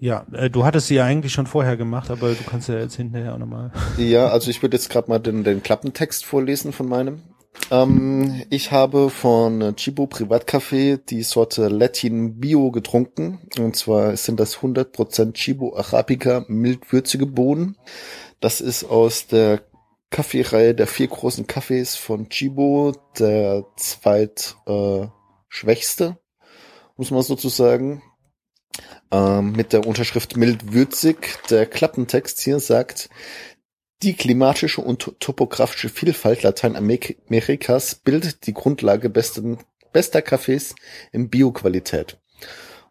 Ja, äh, du hattest sie ja eigentlich schon vorher gemacht, aber du kannst ja jetzt hinterher auch nochmal. Ja, also ich würde jetzt gerade mal den, den Klappentext vorlesen von meinem. Ähm, ich habe von Chibo Privatcafé die Sorte Latin Bio getrunken. Und zwar sind das 100% Chibo Arabica mildwürzige Bohnen. Das ist aus der Kaffeereihe der vier großen Kaffees von Chibo, der zweit äh, muss man sozusagen. ähm, mit der Unterschrift mild würzig. Der Klappentext hier sagt, die klimatische und topografische Vielfalt Lateinamerikas bildet die Grundlage besten, bester Cafés in Bioqualität.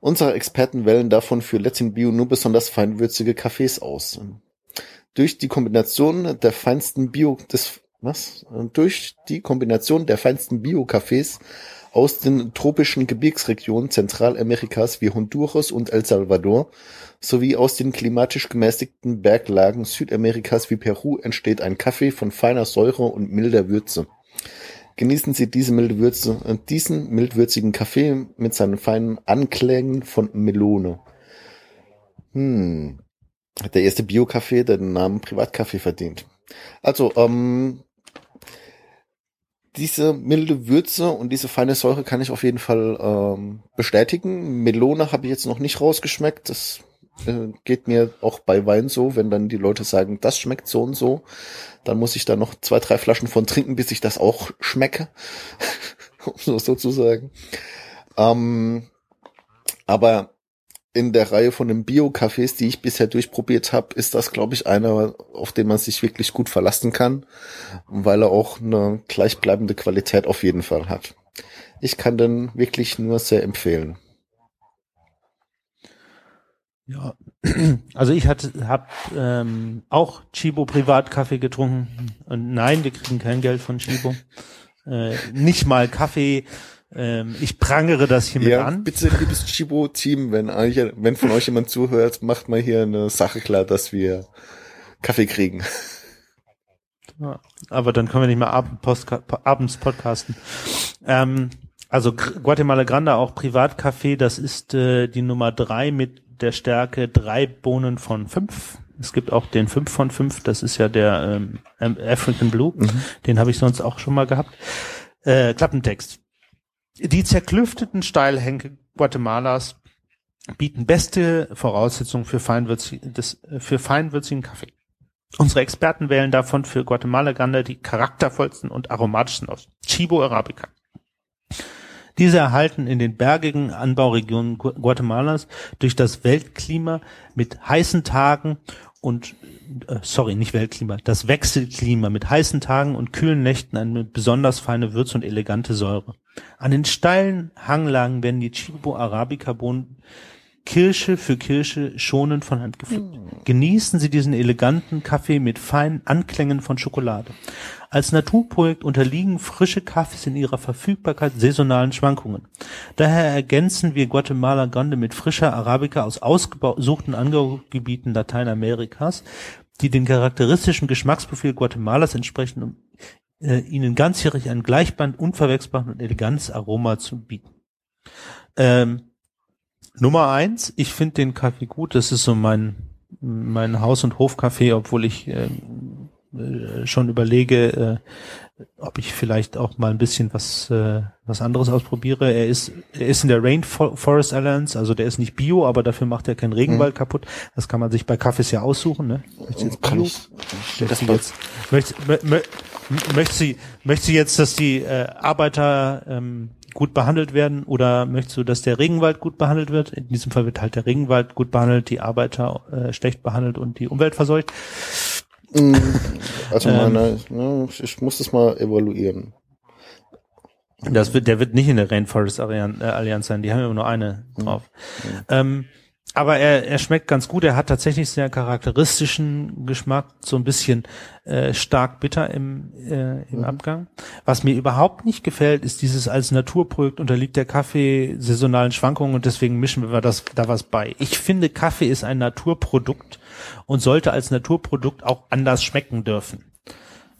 Unsere Experten wählen davon für Latin Bio nur besonders feinwürzige Cafés aus. Durch die Kombination der feinsten Bio des was? Durch die Kombination der feinsten Bio-Cafés aus den tropischen Gebirgsregionen Zentralamerikas wie Honduras und El Salvador sowie aus den klimatisch gemäßigten Berglagen Südamerikas wie Peru entsteht ein Kaffee von feiner Säure und milder Würze. Genießen Sie diese milde Würze, äh, diesen mildwürzigen Kaffee mit seinen feinen Anklängen von Melone. Hm. Der erste der den Namen Privatkaffee verdient. Also, ähm, diese milde Würze und diese feine Säure kann ich auf jeden Fall ähm, bestätigen. Melone habe ich jetzt noch nicht rausgeschmeckt. Das äh, geht mir auch bei Wein so, wenn dann die Leute sagen, das schmeckt so und so, dann muss ich da noch zwei, drei Flaschen von trinken, bis ich das auch schmecke, <laughs> um so sozusagen. Ähm, aber in der Reihe von den Bio-Cafés, die ich bisher durchprobiert habe, ist das, glaube ich, einer, auf den man sich wirklich gut verlassen kann, weil er auch eine gleichbleibende Qualität auf jeden Fall hat. Ich kann den wirklich nur sehr empfehlen. Ja, <clears throat> also ich habe ähm, auch Chibo Privatkaffee getrunken und nein, wir kriegen kein Geld von Chibo, äh, nicht mal Kaffee. Ähm, ich prangere das hiermit ja, an. Bitte, liebes Chibo-Team, wenn, wenn von euch jemand zuhört, macht mal hier eine Sache klar, dass wir Kaffee kriegen. Ja, aber dann können wir nicht mehr ab abends podcasten. Ähm, also Guatemala Grande auch Privatkaffee, das ist äh, die Nummer drei mit der Stärke drei Bohnen von fünf. Es gibt auch den fünf von fünf, das ist ja der ähm, African Blue. Mhm. Den habe ich sonst auch schon mal gehabt. Äh, Klappentext. Die zerklüfteten Steilhänge Guatemalas bieten beste Voraussetzungen für, feinwürzig, des, für feinwürzigen Kaffee. Unsere Experten wählen davon für Guatemala Grande die charaktervollsten und aromatischsten aus. Chibo Arabica. Diese erhalten in den bergigen Anbauregionen Guatemalas durch das Weltklima mit heißen Tagen und äh, sorry, nicht Weltklima, das Wechselklima mit heißen Tagen und kühlen Nächten eine besonders feine Würze und elegante Säure. An den steilen Hanglagen werden die Chibo Arabica Bohnen Kirsche für Kirsche schonend von Hand gepflückt. Mm. Genießen Sie diesen eleganten Kaffee mit feinen Anklängen von Schokolade. Als Naturprojekt unterliegen frische Kaffees in ihrer Verfügbarkeit saisonalen Schwankungen. Daher ergänzen wir Guatemala Grande mit frischer Arabica aus ausgesuchten Anbaugebieten Lateinamerikas, die den charakteristischen Geschmacksprofil Guatemalas entsprechen, um äh, ihnen ganzjährig ein Gleichband, unverwechselbaren und elegantes Aroma zu bieten. Ähm, Nummer eins, ich finde den Kaffee gut. Das ist so mein mein Haus- und Hofkaffee, obwohl ich äh, äh, schon überlege, äh, ob ich vielleicht auch mal ein bisschen was äh, was anderes ausprobiere. Er ist er ist in der Rainforest Alliance, also der ist nicht Bio, aber dafür macht er keinen Regenwald mhm. kaputt. Das kann man sich bei Kaffees ja aussuchen. Ne? Möchtest jetzt Bio? Möchtest jetzt, möchtest, mö, mö, möchtest sie möchtest sie jetzt, dass die äh, Arbeiter ähm, gut behandelt werden oder möchtest du, dass der Regenwald gut behandelt wird? In diesem Fall wird halt der Regenwald gut behandelt, die Arbeiter äh, schlecht behandelt und die Umwelt verseucht. Mm, also meine, ähm, ne, ich muss das mal evaluieren. Das wird, der wird nicht in der Rainforest Allianz sein, die haben ja nur eine drauf. Mhm. Ähm, aber er, er schmeckt ganz gut. Er hat tatsächlich sehr charakteristischen Geschmack, so ein bisschen äh, stark bitter im, äh, im mhm. Abgang. Was mir überhaupt nicht gefällt, ist dieses als Naturprojekt unterliegt der Kaffee saisonalen Schwankungen und deswegen mischen wir das da was bei. Ich finde, Kaffee ist ein Naturprodukt und sollte als Naturprodukt auch anders schmecken dürfen.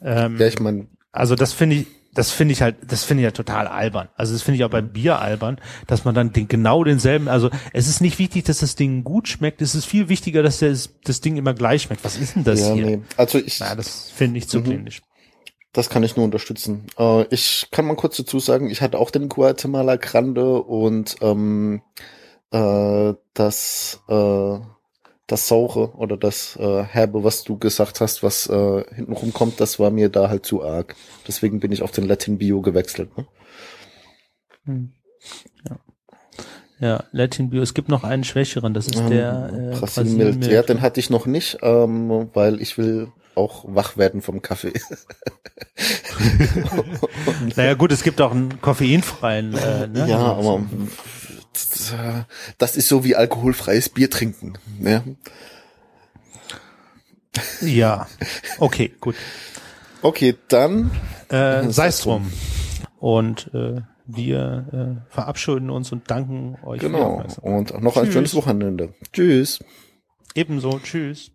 Ähm, ja, ich meine, also das finde ich, das finde ich halt, das finde ich ja total albern. Also das finde ich auch beim Bier albern, dass man dann den, genau denselben, also es ist nicht wichtig, dass das Ding gut schmeckt, es ist viel wichtiger, dass das, das Ding immer gleich schmeckt. Was ist denn das ja, hier? Nee. Also ich, ja, das finde ich zu mhm. Das kann ich nur unterstützen. Äh, ich kann mal kurz dazu sagen, ich hatte auch den Guatemala Grande und ähm, äh, das äh, das Saure oder das äh, Herbe, was du gesagt hast, was äh, hintenrum kommt, das war mir da halt zu arg. Deswegen bin ich auf den Latin Bio gewechselt. Ne? Hm. Ja. Ja, Latin Bio. Es gibt noch einen schwächeren, das ist Ähm, der äh, Brasil Mild. Mild. Ja, den hatte ich noch nicht, ähm, weil ich will auch wach werden vom Kaffee. <laughs> Naja gut, es gibt auch einen koffeinfreien. Äh, ne? ja, aber das ist so wie alkoholfreies Bier trinken. Ja. Ja, okay, gut. Okay, dann Äh, Sei es drum. Und äh, wir äh, verabschieden uns und danken euch für die genau und noch ein Tschüss. schönes Wochenende. Tschüss. Ebenso, tschüss.